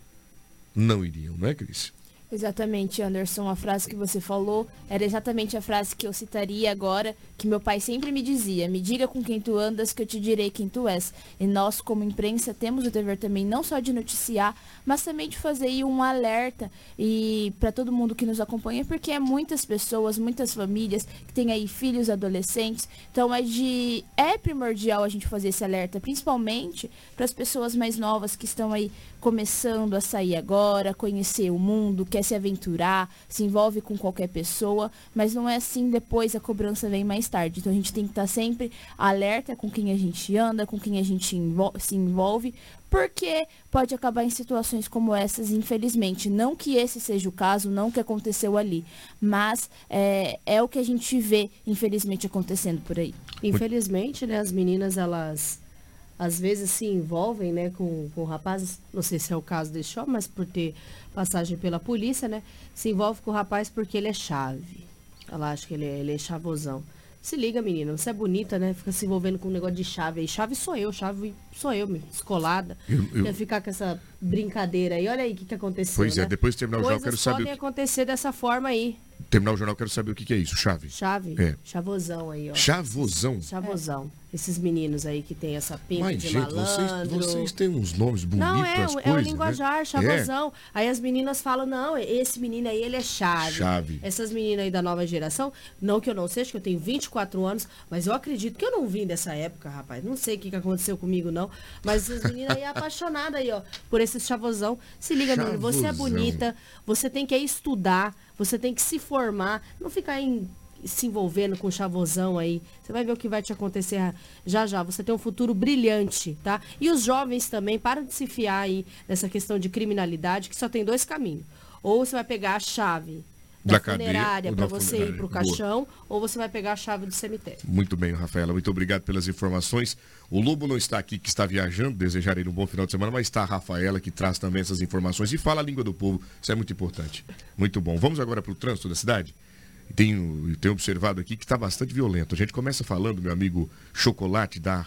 Não iriam, não é, Cris? Exatamente, Anderson. A frase que você falou era exatamente a frase que eu citaria agora, que meu pai sempre me dizia: Me diga com quem tu andas, que eu te direi quem tu és. E nós, como imprensa, temos o dever também não só de noticiar, mas também de fazer aí um alerta e para todo mundo que nos acompanha, porque é muitas pessoas, muitas famílias que têm aí filhos, adolescentes. Então é de é primordial a gente fazer esse alerta, principalmente para as pessoas mais novas que estão aí começando a sair agora, conhecer o mundo, quer se aventurar, se envolve com qualquer pessoa, mas não é assim depois a cobrança vem mais tarde. Então a gente tem que estar sempre alerta com quem a gente anda, com quem a gente se envolve, porque pode acabar em situações como essas, infelizmente. Não que esse seja o caso, não que aconteceu ali, mas é, é o que a gente vê, infelizmente, acontecendo por aí. Infelizmente, né, as meninas, elas às vezes se envolvem né, com, com rapazes, não sei se é o caso desse homem, mas por ter passagem pela polícia, né? Se envolve com o rapaz porque ele é chave. Ela acha que ele é, ele é chavosão. Se liga, menina, você é bonita, né? Fica se envolvendo com um negócio de chave aí. Chave sou eu, chave sou eu, me descolada. Eu- eu- Quer ficar com essa brincadeira aí. Olha aí o que, que aconteceu. Pois é, né? depois de terminar o jornal, Coisas quero saber podem o que- acontecer dessa forma aí. Terminar o jornal, eu quero saber o que, que é isso, chave. Chave, É. chavosão aí, ó. Chavosão. Chavosão. Esses meninos aí que tem essa pinta Mas, de gente, vocês, malandro. vocês têm uns nomes bonitos Não, é, o- é o coisas, linguajar, né? chavosão. Aí as meninas falam, não, esse menino aí, ele é chave. Chave. Essas meninas aí da nova geração, não que eu não seja, que eu tenho 24 anos, mas eu acredito que eu não vim dessa época, rapaz. Não sei o que, que aconteceu comigo, não. Mas as meninas aí é apaixonadas aí, ó, por esse chavosão. Se liga, menino, você é Chavosão. bonita, você tem que estudar, você tem que se formar, não ficar em se envolvendo com chavosão aí. Você vai ver o que vai te acontecer já já. Você tem um futuro brilhante, tá? E os jovens também, para de se fiar aí nessa questão de criminalidade, que só tem dois caminhos. Ou você vai pegar a chave da, Da funerária para você ir funerária. pro Boa. caixão, ou você vai pegar a chave do cemitério. Muito bem, Rafaela. Muito obrigado pelas informações. O Lobo não está aqui, que está viajando. Desejar ele um bom final de semana, mas está a Rafaela, que traz também essas informações e fala a língua do povo. Isso é muito importante. Muito bom. Vamos agora para o trânsito da cidade? Tenho, tenho observado aqui que está bastante violento. A gente começa falando, meu amigo Chocolate, da,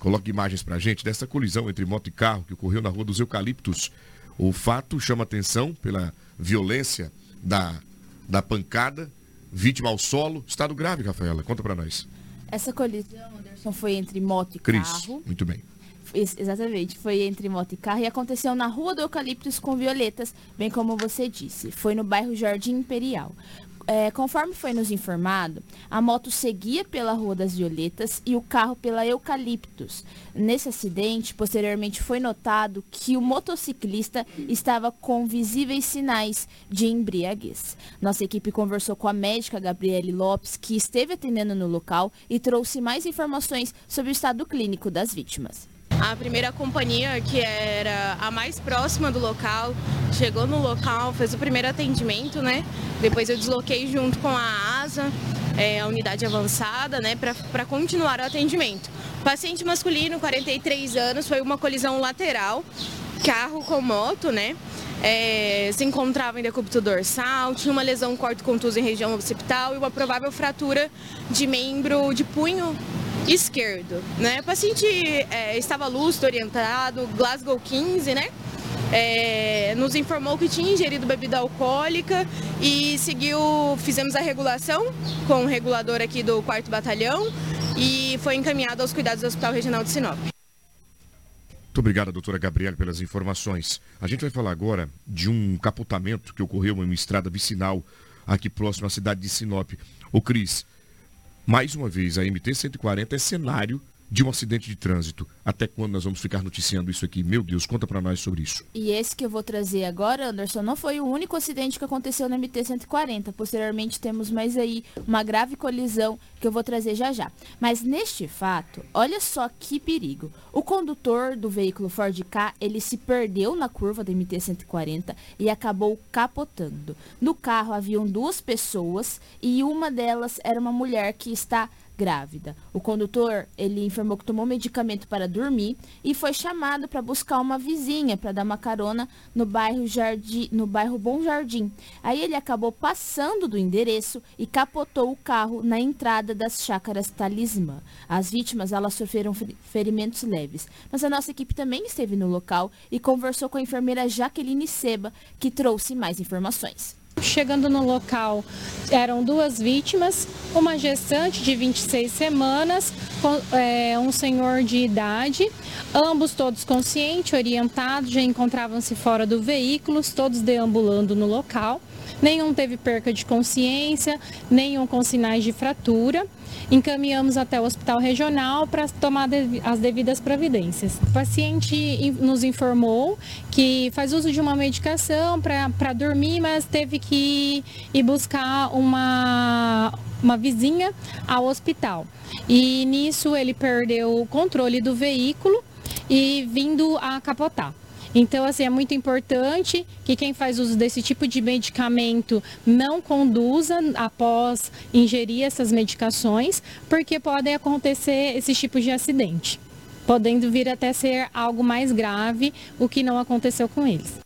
coloca imagens para a gente, dessa colisão entre moto e carro que ocorreu na Rua dos Eucaliptos. O fato chama atenção pela violência da, da pancada, vítima ao solo. Estado grave, Rafaela. Conta para nós. Essa colisão, Anderson, foi entre moto e Cris, carro. muito bem. Ex- Exatamente, foi entre moto e carro e aconteceu na Rua do Eucaliptus com Violetas, bem como você disse. Foi no bairro Jardim Imperial. É, conforme foi nos informado, a moto seguia pela Rua das Violetas e o carro pela Eucaliptus. Nesse acidente, posteriormente foi notado que o motociclista estava com visíveis sinais de embriaguez. Nossa equipe conversou com a médica Gabriele Lopes, que esteve atendendo no local e trouxe mais informações sobre o estado clínico das vítimas. A primeira companhia, que era a mais próxima do local, chegou no local, fez o primeiro atendimento, né? Depois eu desloquei junto com a ASA, é, a unidade avançada, né, para continuar o atendimento. Paciente masculino, 43 anos, foi uma colisão lateral, carro com moto, né? É, se encontrava em decúbito dorsal, tinha uma lesão corto-contusa em região occipital e uma provável fratura de membro de punho esquerdo. Né? O paciente é, estava lúcido, orientado, Glasgow 15, né? É, nos informou que tinha ingerido bebida alcoólica e seguiu, fizemos a regulação com o regulador aqui do 4 Batalhão e foi encaminhado aos cuidados do Hospital Regional de Sinop. Muito obrigado, doutora Gabriela, pelas informações. A gente vai falar agora de um capotamento que ocorreu em uma estrada vicinal aqui próximo à cidade de Sinop. O Cris, mais uma vez, a MT-140 é cenário de um acidente de trânsito. Até quando nós vamos ficar noticiando isso aqui? Meu Deus, conta para nós sobre isso. E esse que eu vou trazer agora, Anderson, não foi o único acidente que aconteceu na MT-140. Posteriormente temos mais aí uma grave colisão que eu vou trazer já já. Mas neste fato, olha só que perigo. O condutor do veículo Ford K, ele se perdeu na curva da MT-140 e acabou capotando. No carro haviam duas pessoas e uma delas era uma mulher que está grávida. O condutor, ele informou que tomou medicamento para dormir e foi chamado para buscar uma vizinha para dar uma carona no bairro Jardim, no bairro Bom Jardim. Aí ele acabou passando do endereço e capotou o carro na entrada das chácaras Talismã. As vítimas, elas sofreram ferimentos leves, mas a nossa equipe também esteve no local e conversou com a enfermeira Jaqueline Seba, que trouxe mais informações. Chegando no local, eram duas vítimas, uma gestante de 26 semanas, é, um senhor de idade, ambos todos conscientes, orientados, já encontravam-se fora do veículo, todos deambulando no local. Nenhum teve perca de consciência, nenhum com sinais de fratura encaminhamos até o hospital regional para tomar as devidas providências. O paciente nos informou que faz uso de uma medicação para dormir, mas teve que ir buscar uma, uma vizinha ao hospital. E nisso ele perdeu o controle do veículo e vindo a capotar. Então, assim, é muito importante que quem faz uso desse tipo de medicamento não conduza após ingerir essas medicações, porque podem acontecer esses tipos de acidente, podendo vir até ser algo mais grave, o que não aconteceu com eles.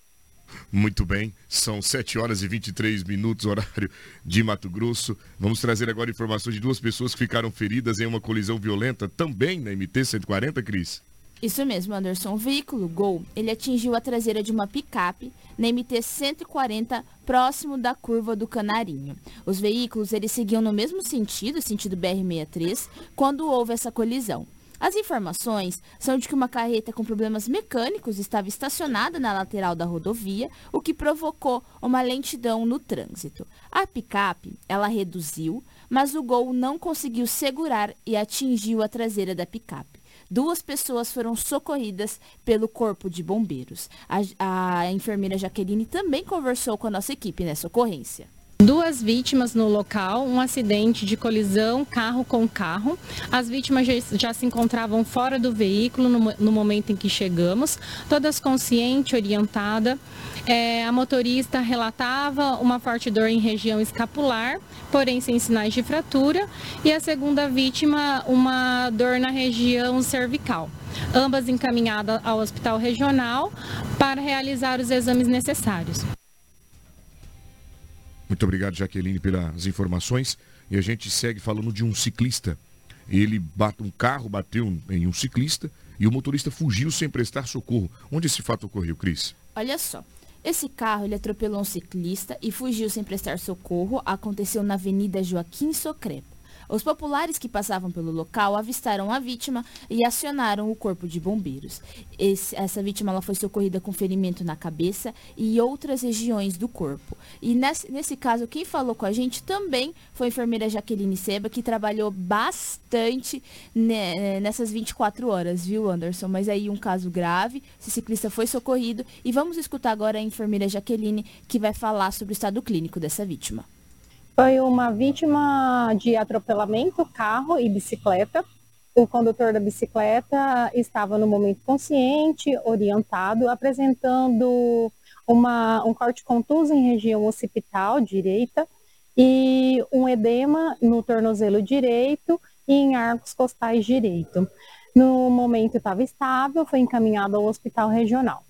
Muito bem, são 7 horas e 23 minutos, horário de Mato Grosso. Vamos trazer agora informações de duas pessoas que ficaram feridas em uma colisão violenta também na MT-140, Cris. Isso mesmo, Anderson. O veículo Gol, ele atingiu a traseira de uma picape na MT 140, próximo da curva do Canarinho. Os veículos, eles seguiam no mesmo sentido, sentido BR-63, quando houve essa colisão. As informações são de que uma carreta com problemas mecânicos estava estacionada na lateral da rodovia, o que provocou uma lentidão no trânsito. A picape, ela reduziu, mas o Gol não conseguiu segurar e atingiu a traseira da picape duas pessoas foram socorridas pelo Corpo de Bombeiros. A, a enfermeira Jaqueline também conversou com a nossa equipe nessa ocorrência. Duas vítimas no local, um acidente de colisão carro com carro. As vítimas já, se encontravam fora do veículo no, momento em que chegamos, todas conscientes, orientada. É, a motorista relatava uma forte dor em região escapular, porém sem sinais de fratura, e a segunda vítima uma dor na região cervical. Ambas encaminhadas ao hospital regional para realizar os exames necessários. Muito obrigado, Jaqueline, pelas informações. E a gente segue falando de um ciclista. Ele bate um carro, bateu em um ciclista e o motorista fugiu sem prestar socorro. Onde esse fato ocorreu, Cris? Olha só. Esse carro ele atropelou um ciclista e fugiu sem prestar socorro. Aconteceu na Avenida Joaquim Socrepa. Os populares que passavam pelo local avistaram a vítima e acionaram o corpo de bombeiros. Esse, essa vítima foi socorrida com ferimento na cabeça e outras regiões do corpo. E nesse, nesse caso, quem falou com a gente também foi a enfermeira Jaqueline Seba, que trabalhou bastante né, nessas 24 horas, viu, Anderson? Mas aí um caso grave, esse ciclista foi socorrido e vamos escutar agora a enfermeira Jaqueline, que vai falar sobre o estado clínico dessa vítima. Foi uma vítima de atropelamento, carro e bicicleta. o condutor da bicicleta estava no momento consciente, orientado, apresentando uma, um corte contuso em região occipital direita e um edema no tornozelo direito e em arcos costais direito. No momento estava estável, foi encaminhado ao hospital regional.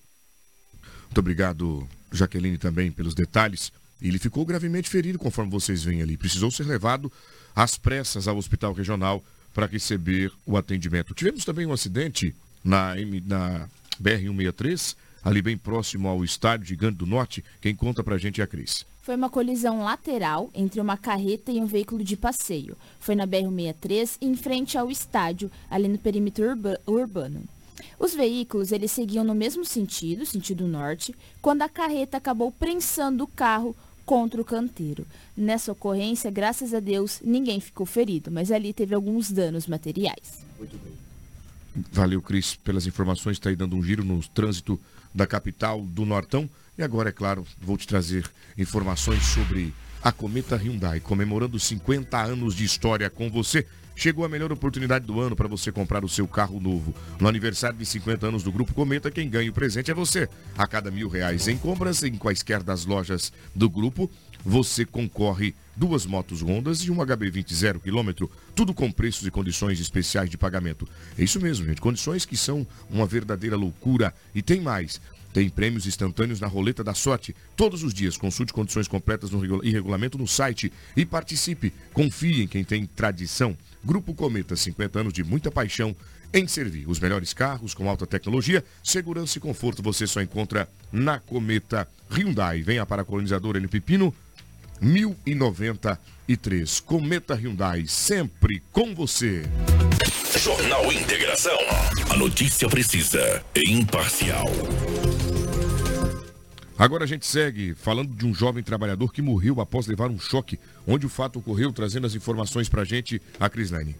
Muito obrigado, Jaqueline, também pelos detalhes. Ele ficou gravemente ferido, conforme vocês veem ali. Precisou ser levado às pressas ao hospital regional para receber o atendimento. Tivemos também um acidente na, na BR-163, ali bem próximo ao estádio Gigante do Norte. Quem conta para a gente é a Cris. Foi uma colisão lateral entre uma carreta e um veículo de passeio. Foi na BR-163, em frente ao estádio, ali no perímetro urba urbano. Os veículos eles seguiam no mesmo sentido, sentido norte, quando a carreta acabou prensando o carro contra o canteiro. Nessa ocorrência, graças a Deus, ninguém ficou ferido, mas ali teve alguns danos materiais. Muito bem. Valeu, Cris, pelas informações. Está aí dando um giro no trânsito da capital do Nortão. E agora, é claro, vou te trazer informações sobre a Cometa Hyundai, comemorando 50 anos de história com você. Chegou a melhor oportunidade do ano para você comprar o seu carro novo. No aniversário de 50 anos do Grupo Cometa, quem ganha o presente é você. A cada mil reais em compras em quaisquer das lojas do grupo, você concorre duas motos Hondas e um HB20 zero quilômetro, tudo com preços e condições especiais de pagamento. É isso mesmo, gente. Condições que são uma verdadeira loucura. E tem mais. Tem prêmios instantâneos na roleta da sorte. Todos os dias, consulte condições completas no e regulamento no site e participe. Confie em quem tem tradição. Grupo Cometa, 50 anos de muita paixão em servir. Os melhores carros com alta tecnologia, segurança e conforto você só encontra na Cometa Hyundai. Venha para a colonizadora N Pepino, 1093. Cometa Hyundai, sempre com você. Jornal Integração. A notícia precisa e imparcial. Agora a gente segue falando de um jovem trabalhador que morreu após levar um choque, onde o fato ocorreu, trazendo as informações para a gente, a Crislaine.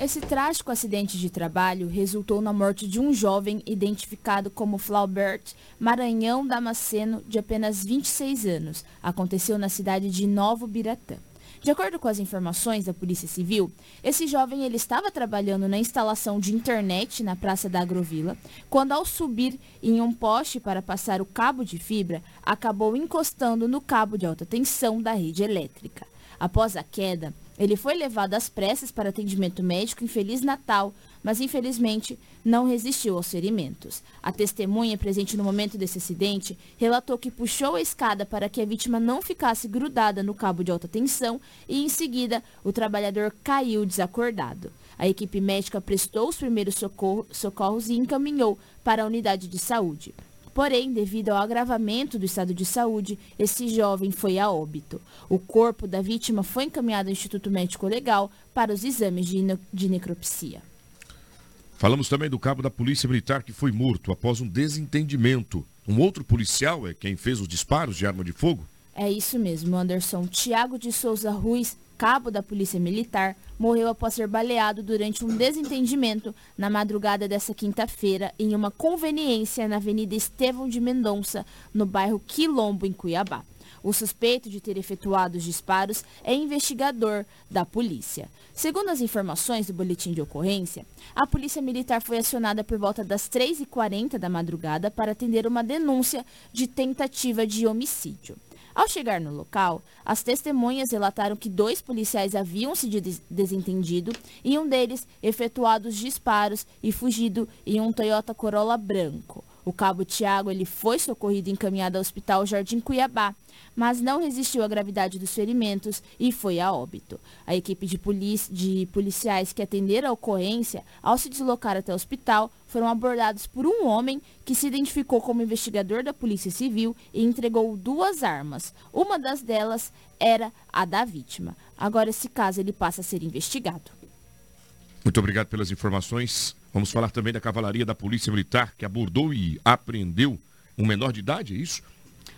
Esse trágico acidente de trabalho resultou na morte de um jovem identificado como Flaubert Maranhão Damasceno, de apenas 26 anos. Aconteceu na cidade de Novo Biratã. De acordo com as informações da Polícia Civil, esse jovem ele estava trabalhando na instalação de internet na Praça da Agrovila, quando ao subir em um poste para passar o cabo de fibra, acabou encostando no cabo de alta tensão da rede elétrica. Após a queda, ele foi levado às pressas para atendimento médico em Feliz Natal, mas infelizmente não resistiu aos ferimentos. A testemunha presente no momento desse acidente relatou que puxou a escada para que a vítima não ficasse grudada no cabo de alta tensão e, em seguida, o trabalhador caiu desacordado. A equipe médica prestou os primeiros socorro, socorros e encaminhou para a unidade de saúde. Porém, devido ao agravamento do estado de saúde, esse jovem foi a óbito. O corpo da vítima foi encaminhado ao Instituto Médico Legal para os exames de, de necropsia. Falamos também do cabo da Polícia Militar que foi morto após um desentendimento. Um outro policial é quem fez os disparos de arma de fogo? É isso mesmo, Anderson. Tiago de Souza Ruiz cabo da Polícia Militar, morreu após ser baleado durante um desentendimento na madrugada dessa quinta-feira em uma conveniência na Avenida Estevão de Mendonça, no bairro Quilombo, em Cuiabá. O suspeito de ter efetuado os disparos é investigador da polícia. Segundo as informações do boletim de ocorrência, a polícia militar foi acionada por volta das 3h40 da madrugada para atender uma denúncia de tentativa de homicídio. Ao chegar no local, as testemunhas relataram que dois policiais haviam se desentendido e um deles efetuado os disparos e fugido em um Toyota Corolla branco. O cabo Tiago ele foi socorrido e encaminhado ao Hospital Jardim Cuiabá, mas não resistiu à gravidade dos ferimentos e foi a óbito. A equipe de, de policiais que atenderam a ocorrência, ao se deslocar até o hospital, foram abordados por um homem que se identificou como investigador da Polícia Civil e entregou duas armas. Uma das delas era a da vítima. Agora esse caso ele passa a ser investigado. Muito obrigado pelas informações. Vamos falar também da cavalaria da Polícia Militar, que abordou e apreendeu um menor de idade, é isso?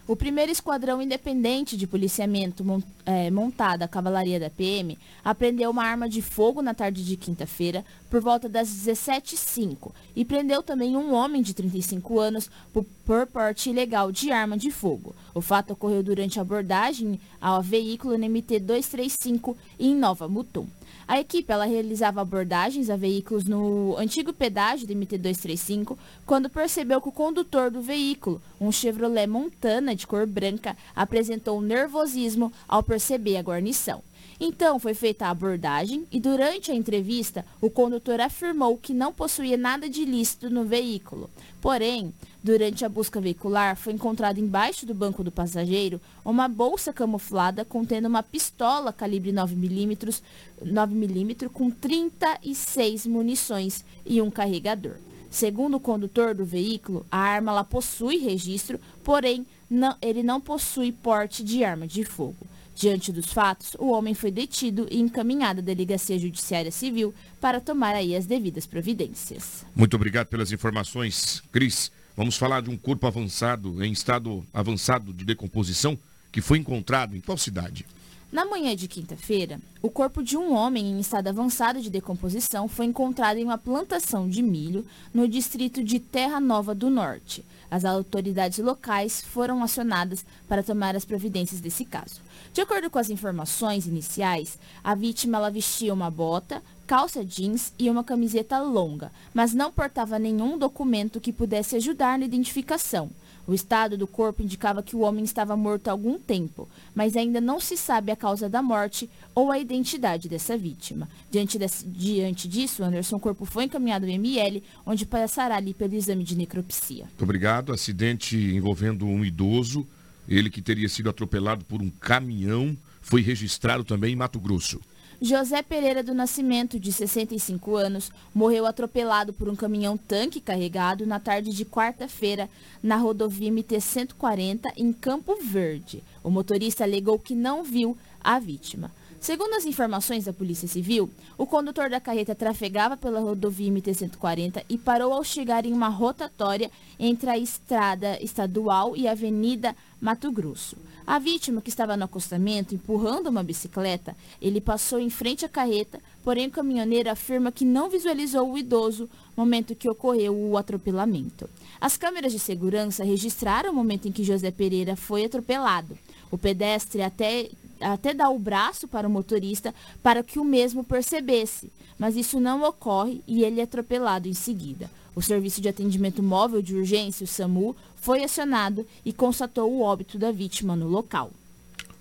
O primeiro esquadrão independente de policiamento é, montado a cavalaria da PM apreendeu uma arma de fogo na tarde de quinta-feira, por volta das 17h05, e prendeu também um homem de 35 anos por, por porte ilegal de arma de fogo. O fato ocorreu durante a abordagem ao veículo NMT-235 em Nova Mutum. A equipe ela realizava abordagens a veículos no antigo pedágio do MT-235 quando percebeu que o condutor do veículo, um Chevrolet Montana de cor branca, apresentou nervosismo ao perceber a guarnição. Então foi feita a abordagem e durante a entrevista o condutor afirmou que não possuía nada de ilícito no veículo. Porém, durante a busca veicular foi encontrado embaixo do banco do passageiro uma bolsa camuflada contendo uma pistola calibre 9mm, 9mm com 36 munições e um carregador. Segundo o condutor do veículo, a arma possui registro, porém não, ele não possui porte de arma de fogo. Diante dos fatos, o homem foi detido e encaminhado à Delegacia Judiciária Civil para tomar aí as devidas providências. Muito obrigado pelas informações, Cris. Vamos falar de um corpo avançado, em estado avançado de decomposição, que foi encontrado em qual cidade? Na manhã de quinta-feira, o corpo de um homem em estado avançado de decomposição foi encontrado em uma plantação de milho no distrito de Terra Nova do Norte. As autoridades locais foram acionadas para tomar as providências desse caso. De acordo com as informações iniciais, a vítima vestia uma bota, calça jeans e uma camiseta longa, mas não portava nenhum documento que pudesse ajudar na identificação. O estado do corpo indicava que o homem estava morto há algum tempo, mas ainda não se sabe a causa da morte ou a identidade dessa vítima. Diante, desse, diante disso, Anderson, o corpo foi encaminhado ao ML, onde passará ali pelo exame de necropsia. Muito obrigado. Acidente envolvendo um idoso, ele que teria sido atropelado por um caminhão, foi registrado também em Mato Grosso. José Pereira do Nascimento, de 65 anos, morreu atropelado por um caminhão-tanque carregado na tarde de quarta-feira na rodovia MT-140 em Campo Verde. O motorista alegou que não viu a vítima. Segundo as informações da Polícia Civil, o condutor da carreta trafegava pela rodovia MT-140 e parou ao chegar em uma rotatória entre a estrada estadual e a Avenida Mato Grosso. A vítima, que estava no acostamento empurrando uma bicicleta, ele passou em frente à carreta, porém o caminhoneiro afirma que não visualizou o idoso momento que ocorreu o atropelamento. As câmeras de segurança registraram o momento em que José Pereira foi atropelado. O pedestre até até dar o braço para o motorista para que o mesmo percebesse, mas isso não ocorre e ele é atropelado em seguida. O Serviço de Atendimento Móvel de Urgência, o SAMU, foi acionado e constatou o óbito da vítima no local.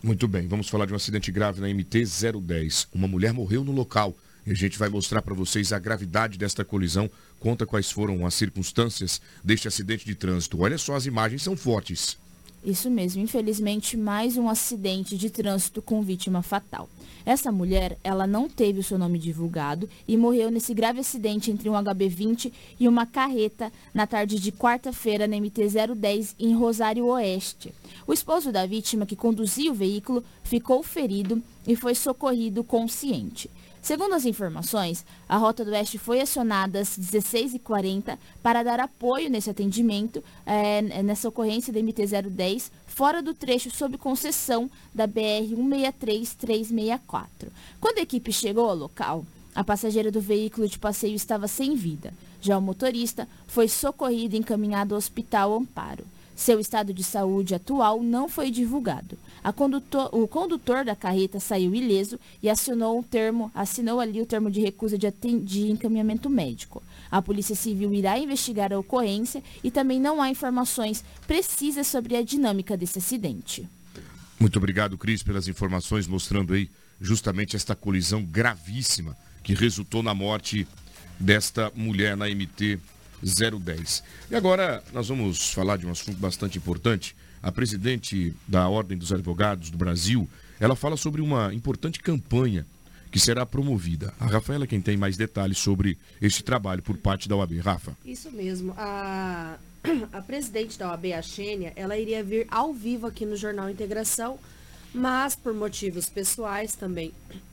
Muito bem, vamos falar de um acidente grave na MT-010. Uma mulher morreu no local e a gente vai mostrar para vocês a gravidade desta colisão, conta quais foram as circunstâncias deste acidente de trânsito. Olha só, as imagens são fortes. Isso mesmo, infelizmente, mais um acidente de trânsito com vítima fatal. Essa mulher, ela não teve o seu nome divulgado e morreu nesse grave acidente entre um HB20 e uma carreta na tarde de quarta-feira na MT-010 em Rosário Oeste. O esposo da vítima, que conduzia o veículo, ficou ferido e foi socorrido consciente. Segundo as informações, a Rota do Oeste foi acionada às 16h40 para dar apoio nesse atendimento, é, nessa ocorrência da MT-010, fora do trecho sob concessão da BR-163-364. Quando a equipe chegou ao local, a passageira do veículo de passeio estava sem vida. Já o motorista foi socorrido e encaminhado ao Hospital Amparo. Seu estado de saúde atual não foi divulgado. Condutor, o condutor da carreta saiu ileso e assinou um termo, assinou ali o termo de recusa de, de encaminhamento médico. A Polícia Civil irá investigar a ocorrência e também não há informações precisas sobre a dinâmica desse acidente. Muito obrigado, Cris, pelas informações mostrando aí justamente esta colisão gravíssima que resultou na morte desta mulher na MT 010. E agora nós vamos falar de um assunto bastante importante. A presidente da Ordem dos Advogados do Brasil, ela fala sobre uma importante campanha que será promovida. A Rafaela é quem tem mais detalhes sobre este trabalho por parte da OAB. Rafa. Isso mesmo. A, a presidente da OAB, a Xênia, ela iria vir ao vivo aqui no Jornal Integração, mas por motivos pessoais também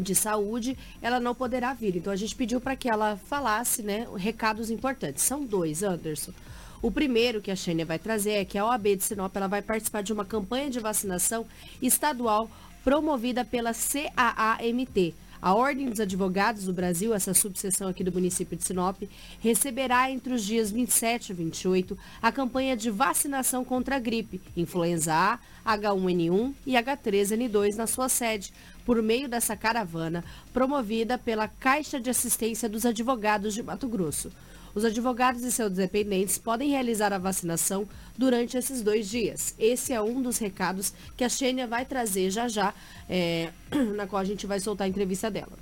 de saúde, ela não poderá vir. Então a gente pediu para que ela falasse, né, recados importantes. São dois, Anderson. O primeiro que a Xênia vai trazer é que a OAB de Sinop ela vai participar de uma campanha de vacinação estadual promovida pela CAAMT. A Ordem dos Advogados do Brasil, essa subseção aqui do município de Sinop, receberá entre os dias 27 e 28 a campanha de vacinação contra a gripe, influenza A, H1N1 e H3N2 na sua sede, por meio dessa caravana promovida pela Caixa de Assistência dos Advogados de Mato Grosso. Os advogados e seus dependentes podem realizar a vacinação durante esses dois dias. Esse é um dos recados que a Xênia vai trazer já já, é, na qual a gente vai soltar a entrevista dela.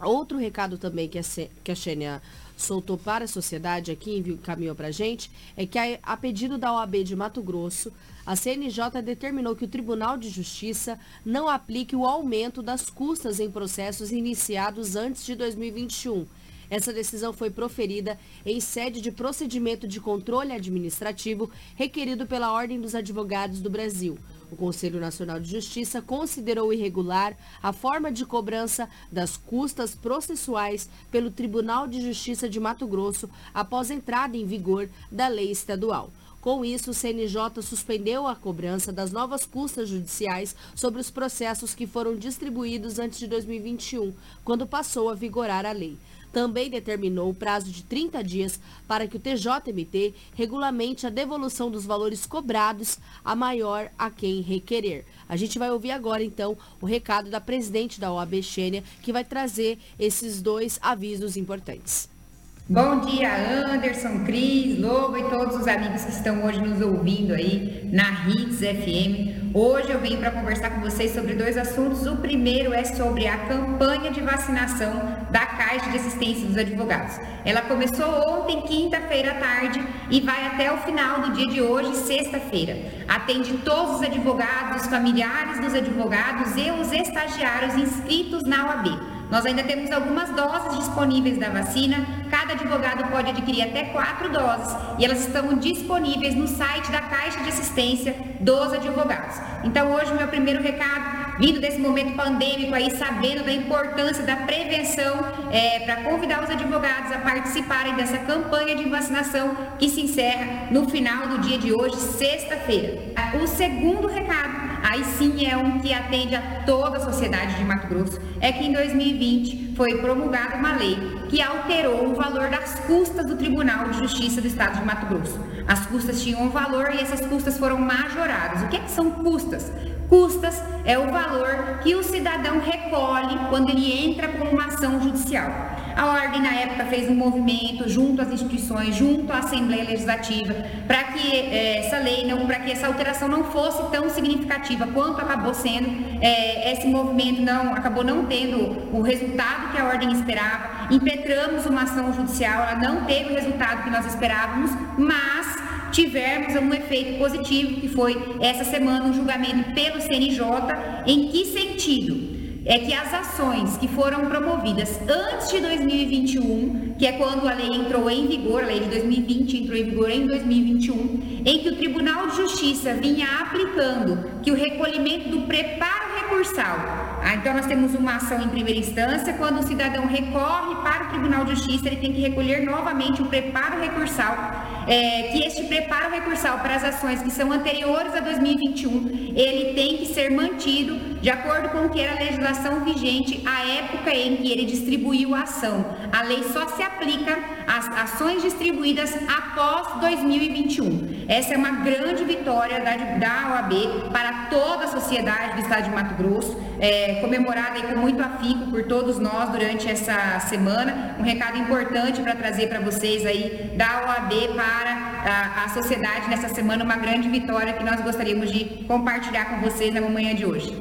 Outro recado também que a, Xênia soltou para a sociedade aqui, encaminhou para a gente, é que a pedido da OAB de Mato Grosso, a CNJ determinou que o Tribunal de Justiça não aplique o aumento das custas em processos iniciados antes de 2021 essa decisão foi proferida em sede de procedimento de controle administrativo requerido pela Ordem dos Advogados do Brasil. O Conselho Nacional de Justiça considerou irregular a forma de cobrança das custas processuais pelo Tribunal de Justiça de Mato Grosso após entrada em vigor da lei estadual. Com isso, o CNJ suspendeu a cobrança das novas custas judiciais sobre os processos que foram distribuídos antes de 2021, quando passou a vigorar a lei também determinou o prazo de 30 dias para que o TJMT regulamente a devolução dos valores cobrados a maior a quem requerer. A gente vai ouvir agora, então, o recado da presidente da OAB Xênia, que vai trazer esses dois avisos importantes. Bom dia, Anderson, Cris, Lobo e todos os amigos que estão hoje nos ouvindo aí na Hits FM. Hoje eu venho para conversar com vocês sobre dois assuntos. O primeiro é sobre a campanha de vacinação da Caixa de Assistência dos Advogados. Ela começou ontem, quinta-feira à tarde, e vai até o final do dia de hoje, sexta-feira. Atende todos os advogados, os familiares dos advogados e os estagiários inscritos na OAB. Nós ainda temos algumas doses disponíveis da vacina. Cada advogado pode adquirir até quatro doses e elas estão disponíveis no site da Caixa de Assistência dos Advogados. Então, hoje, meu primeiro recado, vindo desse momento pandêmico aí, sabendo da importância da prevenção, é, para convidar os advogados a participarem dessa campanha de vacinação que se encerra no final do dia de hoje, sexta-feira. O segundo recado aí sim é um que atende a toda a sociedade de Mato Grosso, é que em 2020 foi promulgada uma lei que alterou o valor das custas do Tribunal de Justiça do Estado de Mato Grosso. As custas tinham um valor e essas custas foram majoradas. O que, é que são custas? Custas é o valor que o cidadão recolhe quando ele entra com uma ação judicial. A Ordem, na época, fez um movimento junto às instituições, junto à Assembleia Legislativa, para que é, essa lei, não, para que essa alteração não fosse tão significativa quanto acabou sendo. É, esse movimento não acabou não tendo o resultado que a Ordem esperava. Impetramos uma ação judicial, ela não teve o resultado que nós esperávamos, mas tivemos um efeito positivo, que foi essa semana um julgamento pelo CNJ. Em que sentido? É que as ações que foram promovidas antes de 2021, que é quando a lei entrou em vigor, a lei de 2020 entrou em vigor em 2021, em que o Tribunal de Justiça vinha aplicando que o recolhimento do preparo recursal. Ah, então nós temos uma ação em primeira instância, quando o cidadão recorre para o Tribunal de Justiça, ele tem que recolher novamente o preparo recursal é, que este preparo recursal para as ações que são anteriores a 2021, ele tem que ser mantido de acordo com o que era a legislação vigente à época em que ele distribuiu a ação. A lei só se aplica às ações distribuídas após 2021. Essa é uma grande vitória da, da OAB para toda a sociedade do estado de Mato Grosso, é, comemorada com muito afinco por todos nós durante essa semana. Um recado importante para trazer para vocês aí da OAB para para a, a sociedade nessa semana, uma grande vitória que nós gostaríamos de compartilhar com vocês na manhã de hoje.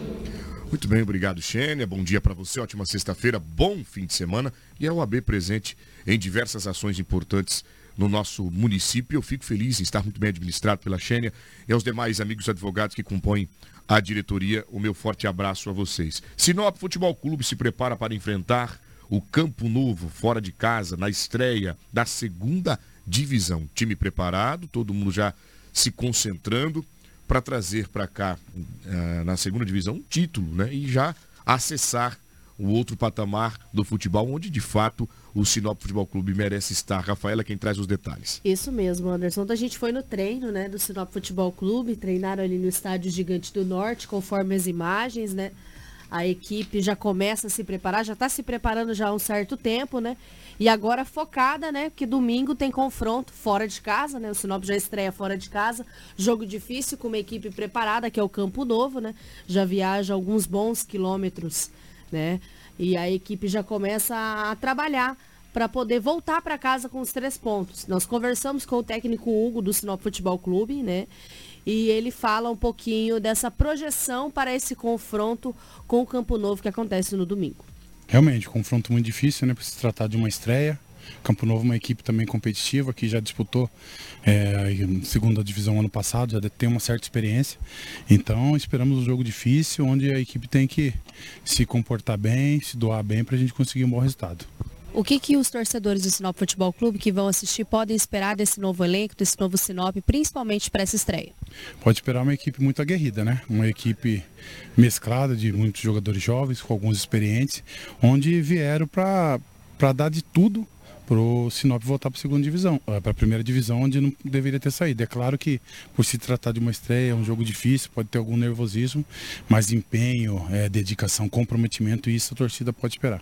Muito bem, obrigado, Xênia. Bom dia para você, ótima sexta-feira, bom fim de semana. E a OAB presente em diversas ações importantes no nosso município. Eu fico feliz em estar muito bem administrado pela Xênia e aos demais amigos advogados que compõem a diretoria. O meu forte abraço a vocês. Sinop Futebol Clube se prepara para enfrentar o Campo Novo, fora de casa, na estreia da segunda divisão. Time preparado, todo mundo já se concentrando para trazer para cá, uh, na segunda divisão, um título, né? E já acessar o outro patamar do futebol, onde de fato o Sinop Futebol Clube merece estar. Rafaela, quem traz os detalhes. Isso mesmo, Anderson. A gente foi no treino né, do Sinop Futebol Clube, treinaram ali no estádio Gigante do Norte, conforme as imagens, né? A equipe já começa a se preparar, já está se preparando já há um certo tempo, né? E agora focada, né? Que domingo tem confronto fora de casa, né? O Sinop já estreia fora de casa. Jogo difícil com uma equipe preparada, que é o Campo Novo, né? Já viaja alguns bons quilômetros, né? E a equipe já começa a trabalhar para poder voltar para casa com os três pontos. Nós conversamos com o técnico Hugo do Sinop Futebol Clube, né? E ele fala um pouquinho dessa projeção para esse confronto com o Campo Novo que acontece no domingo. Realmente, confronto muito difícil, né? Para se tratar de uma estreia. Campo Novo é uma equipe também competitiva que já disputou é, segunda divisão ano passado, já tem uma certa experiência. Então esperamos um jogo difícil, onde a equipe tem que se comportar bem, se doar bem para a gente conseguir um bom resultado. O que, que os torcedores do Sinop Futebol Clube que vão assistir podem esperar desse novo elenco, desse novo Sinop, principalmente para essa estreia? Pode esperar uma equipe muito aguerrida, né? Uma equipe mesclada de muitos jogadores jovens, com alguns experientes, onde vieram para dar de tudo para o Sinop voltar para a segunda divisão, eh, para a primeira divisão, onde não deveria ter saído. É claro que, por se tratar de uma estreia, é um jogo difícil, pode ter algum nervosismo, mas empenho, é, dedicação, comprometimento, isso a torcida pode esperar.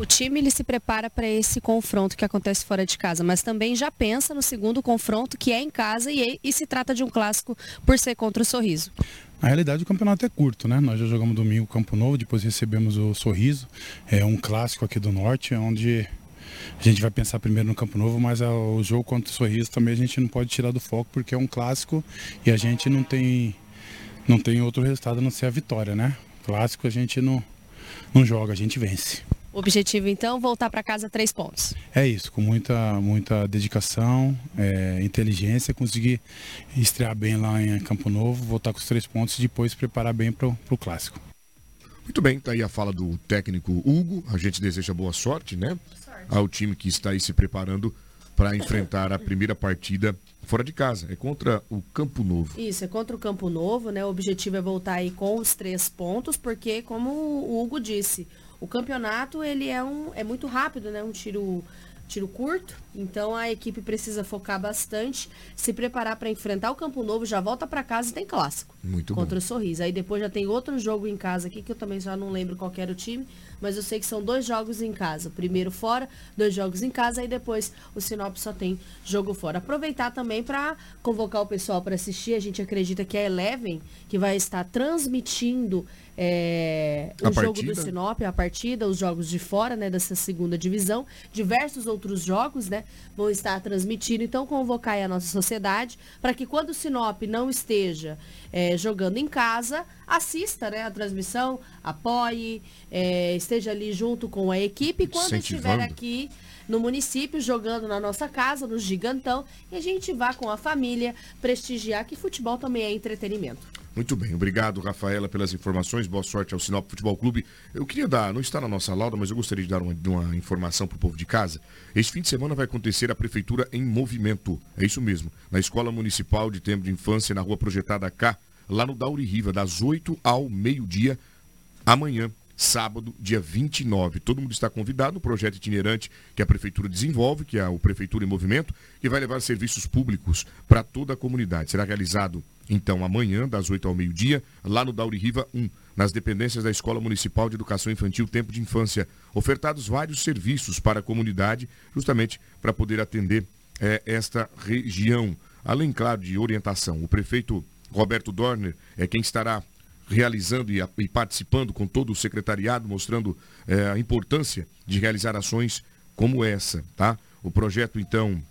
O time ele se prepara para esse confronto que acontece fora de casa, mas também já pensa no segundo confronto que é em casa e, e se trata de um clássico por ser contra o Sorriso. Na realidade o campeonato é curto, né? Nós já jogamos domingo Campo Novo, depois recebemos o Sorriso, é um clássico aqui do Norte, onde a gente vai pensar primeiro no Campo Novo, mas o jogo contra o Sorriso também a gente não pode tirar do foco porque é um clássico e a gente não tem não tem outro resultado a não ser a vitória, né? Clássico a gente não não joga, a gente vence. O objetivo, então, voltar para casa três pontos. É isso, com muita, muita dedicação, é, inteligência, conseguir estrear bem lá em Campo Novo, voltar com os três pontos e depois preparar bem para o clássico. Muito bem, tá aí a fala do técnico Hugo. A gente deseja boa sorte, né? Sorte. Ao time que está aí se preparando para enfrentar a primeira partida fora de casa. É contra o Campo Novo. Isso, é contra o Campo Novo, né? O objetivo é voltar aí com os três pontos, porque, como o Hugo disse, o campeonato ele é, um, é muito rápido, né? Um tiro, tiro curto. Então a equipe precisa focar bastante, se preparar para enfrentar o Campo Novo, já volta para casa e tem clássico. Muito contra bom. o Sorriso. Aí depois já tem outro jogo em casa aqui, que eu também já não lembro qual era o time, mas eu sei que são dois jogos em casa. Primeiro fora, dois jogos em casa, e depois o Sinop só tem jogo fora. Aproveitar também para convocar o pessoal para assistir. A gente acredita que é a Eleven, que vai estar transmitindo é, o jogo do Sinop, a partida, os jogos de fora, né, dessa segunda divisão, diversos outros jogos, né, vão estar transmitindo. Então, convocar a nossa sociedade para que quando o Sinop não esteja é, jogando em casa, assista, né, a transmissão, apoie, é, esteja ali junto com a equipe. Quando estiver aqui no município, jogando na nossa casa, no Gigantão, e a gente vá com a família prestigiar que futebol também é entretenimento. Muito bem, obrigado, Rafaela, pelas informações. Boa sorte ao Sinop Futebol Clube. Eu queria dar, não está na nossa lauda, mas eu gostaria de dar uma, uma informação para o povo de casa. Este fim de semana vai acontecer a Prefeitura em Movimento. É isso mesmo, na Escola Municipal de Tempo de Infância, na rua projetada K, lá no Dauri Riva, das 8 ao meio-dia, amanhã sábado, dia 29. Todo mundo está convidado, o projeto itinerante que a Prefeitura desenvolve, que é o Prefeitura em Movimento, que vai levar serviços públicos para toda a comunidade. Será realizado, então, amanhã, das 8 ao meio-dia, lá no Dauri Riva 1, nas dependências da Escola Municipal de Educação Infantil Tempo de Infância. Ofertados vários serviços para a comunidade, justamente para poder atender é, esta região. Além, claro, de orientação. O prefeito Roberto Dorner é quem estará realizando e, e participando com todo o secretariado, mostrando é, a importância de realizar ações como essa, tá? O projeto, então,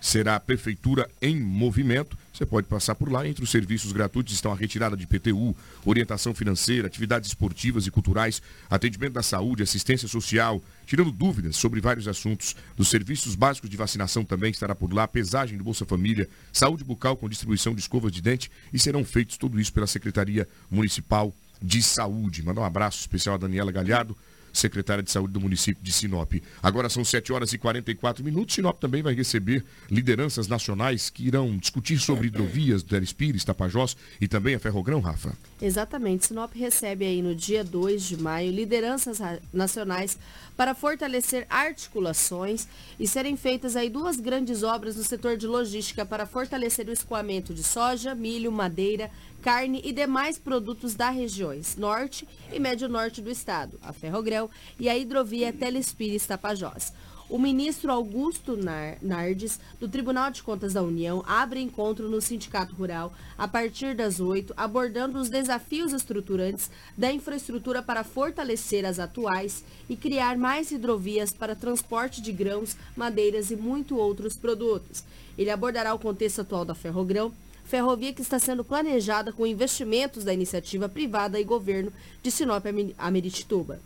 será a Prefeitura em Movimento. Você pode passar por lá. Entre os serviços gratuitos estão a retirada de PTU, orientação financeira, atividades esportivas e culturais, atendimento da saúde, assistência social, tirando dúvidas sobre vários assuntos. Dos serviços básicos de vacinação também estará por lá, pesagem do Bolsa Família, saúde bucal com distribuição de escovas de dente e serão feitos tudo isso pela Secretaria Municipal de Saúde. Mandar um abraço especial a Daniela Galhardo secretária de Saúde do município de Sinop. Agora são 7 horas e 44 minutos. Sinop também vai receber lideranças nacionais que irão discutir sobre hidrovias do Pires, Tapajós e também a Ferrogrão, Rafa. Exatamente. Sinop recebe aí no dia 2 de maio lideranças nacionais para fortalecer articulações e serem feitas aí duas grandes obras no setor de logística para fortalecer o escoamento de soja, milho, madeira, carne e demais produtos das regiões norte e médio norte do estado, a Ferrogrel e a hidrovia Telespires Tapajós. O ministro Augusto Nardes, do Tribunal de Contas da União, abre encontro no Sindicato Rural a partir das 8, abordando os desafios estruturantes da infraestrutura para fortalecer as atuais e criar mais hidrovias para transporte de grãos, madeiras e muito outros produtos. Ele abordará o contexto atual da Ferrogrão, ferrovia que está sendo planejada com investimentos da iniciativa privada e governo de Sinop a Meritituba.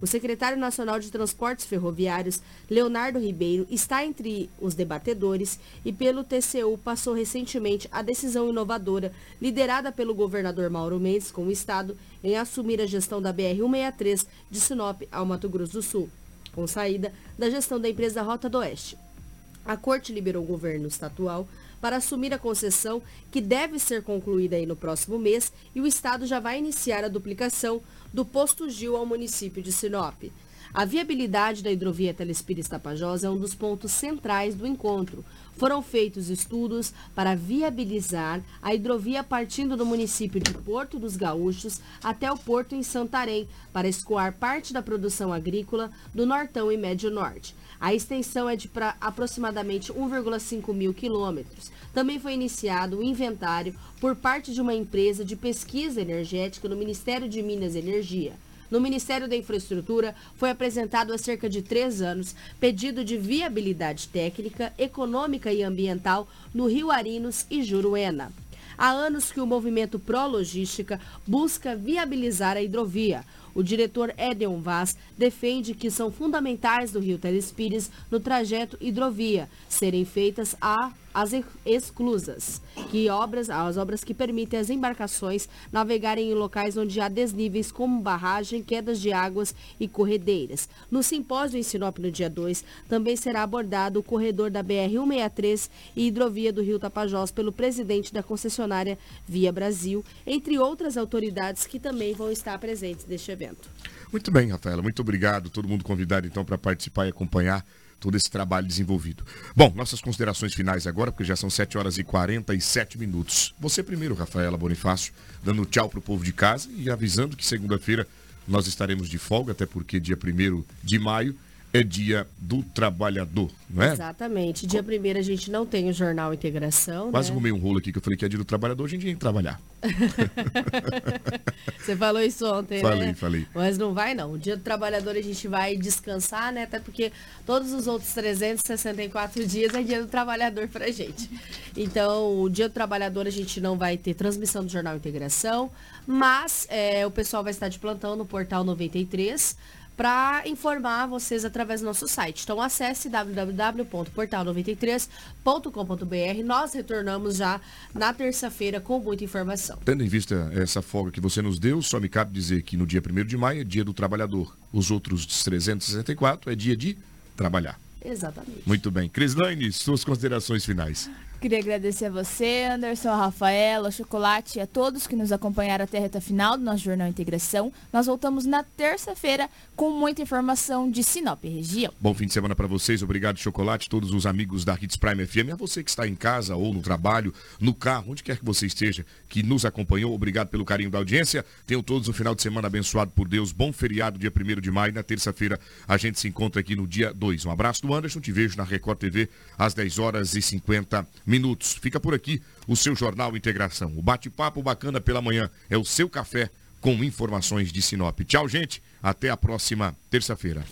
O secretário nacional de Transportes Ferroviários, Leonardo Ribeiro, está entre os debatedores e pelo TCU passou recentemente a decisão inovadora liderada pelo governador Mauro Mendes com o Estado em assumir a gestão da BR-163 de Sinop ao Mato Grosso do Sul, com saída da gestão da empresa Rota do Oeste. A corte liberou o governo estatual para assumir a concessão, que deve ser concluída aí no próximo mês, e o Estado já vai iniciar a duplicação do posto Gil ao município de Sinop. A viabilidade da hidrovia Telespires Tapajós é um dos pontos centrais do encontro. Foram feitos estudos para viabilizar a hidrovia partindo do município de Porto dos Gaúchos até o porto em Santarém, para escoar parte da produção agrícola do Nortão e Médio Norte. A extensão é de pra, aproximadamente 1,5 mil quilômetros. Também foi iniciado o inventário por parte de uma empresa de pesquisa energética no Ministério de Minas e Energia. No Ministério da Infraestrutura, foi apresentado há cerca de três anos pedido de viabilidade técnica, econômica e ambiental no Rio Arinos e Juruena. Há anos que o movimento Pró-Logística busca viabilizar a hidrovia. O diretor Edson Vaz defende que são fundamentais do Rio Telespires no trajeto hidrovia serem feitas a as exclusas, que obras, as obras que permitem as embarcações navegarem em locais onde há desníveis como barragem, quedas de águas e corredeiras. No simpósio em Sinop no dia 2, também será abordado o corredor da BR-163 e hidrovia do Rio Tapajós pelo presidente da concessionária Via Brasil, entre outras autoridades que também vão estar presentes neste evento. Muito bem, Rafaela, muito obrigado. Todo mundo convidado então para participar e acompanhar todo esse trabalho desenvolvido. Bom, nossas considerações finais agora, porque já são 7 horas e 47 minutos. Você primeiro, Rafaela Bonifácio, dando tchau para o povo de casa e avisando que segunda-feira nós estaremos de folga, até porque dia 1 de maio é dia do trabalhador, não é? Exatamente. Dia 1 a gente não tem o jornal Integração. Quase né? arrumei um rolo aqui que eu falei que é dia do trabalhador, a gente ia trabalhar. Você falou isso ontem, falei, né? Falei, Mas não vai não. O dia do trabalhador a gente vai descansar, né? Até porque todos os outros 364 dias é dia do trabalhador pra gente. Então, o dia do trabalhador a gente não vai ter transmissão do jornal Integração, mas é, o pessoal vai estar de plantão no portal 93 para informar vocês através do nosso site. Então acesse www.portal93.com.br. Nós retornamos já na terça-feira com muita informação. Tendo em vista essa folga que você nos deu, só me cabe dizer que no dia 1 de maio é dia do trabalhador. Os outros 364 é dia de trabalhar. Exatamente. Muito bem. Crislaine, suas considerações finais. Queria agradecer a você, Anderson, a Rafaela, a Chocolate e a todos que nos acompanharam até a reta final do nosso Jornal Integração. Nós voltamos na terça-feira com muita informação de Sinop região. Bom fim de semana para vocês. Obrigado, Chocolate, todos os amigos da Hits Prime FM. A você que está em casa ou no trabalho, no carro, onde quer que você esteja, que nos acompanhou. Obrigado pelo carinho da audiência. Tenham todos um final de semana abençoado por Deus. Bom feriado, dia 1 de maio. Na terça-feira a gente se encontra aqui no dia 2. Um abraço do Anderson. Te vejo na Record TV às 10 horas e 50 minutos minutos. Fica por aqui o seu Jornal Integração. O bate-papo bacana pela manhã é o seu café com informações de Sinop. Tchau, gente. Até a próxima terça-feira.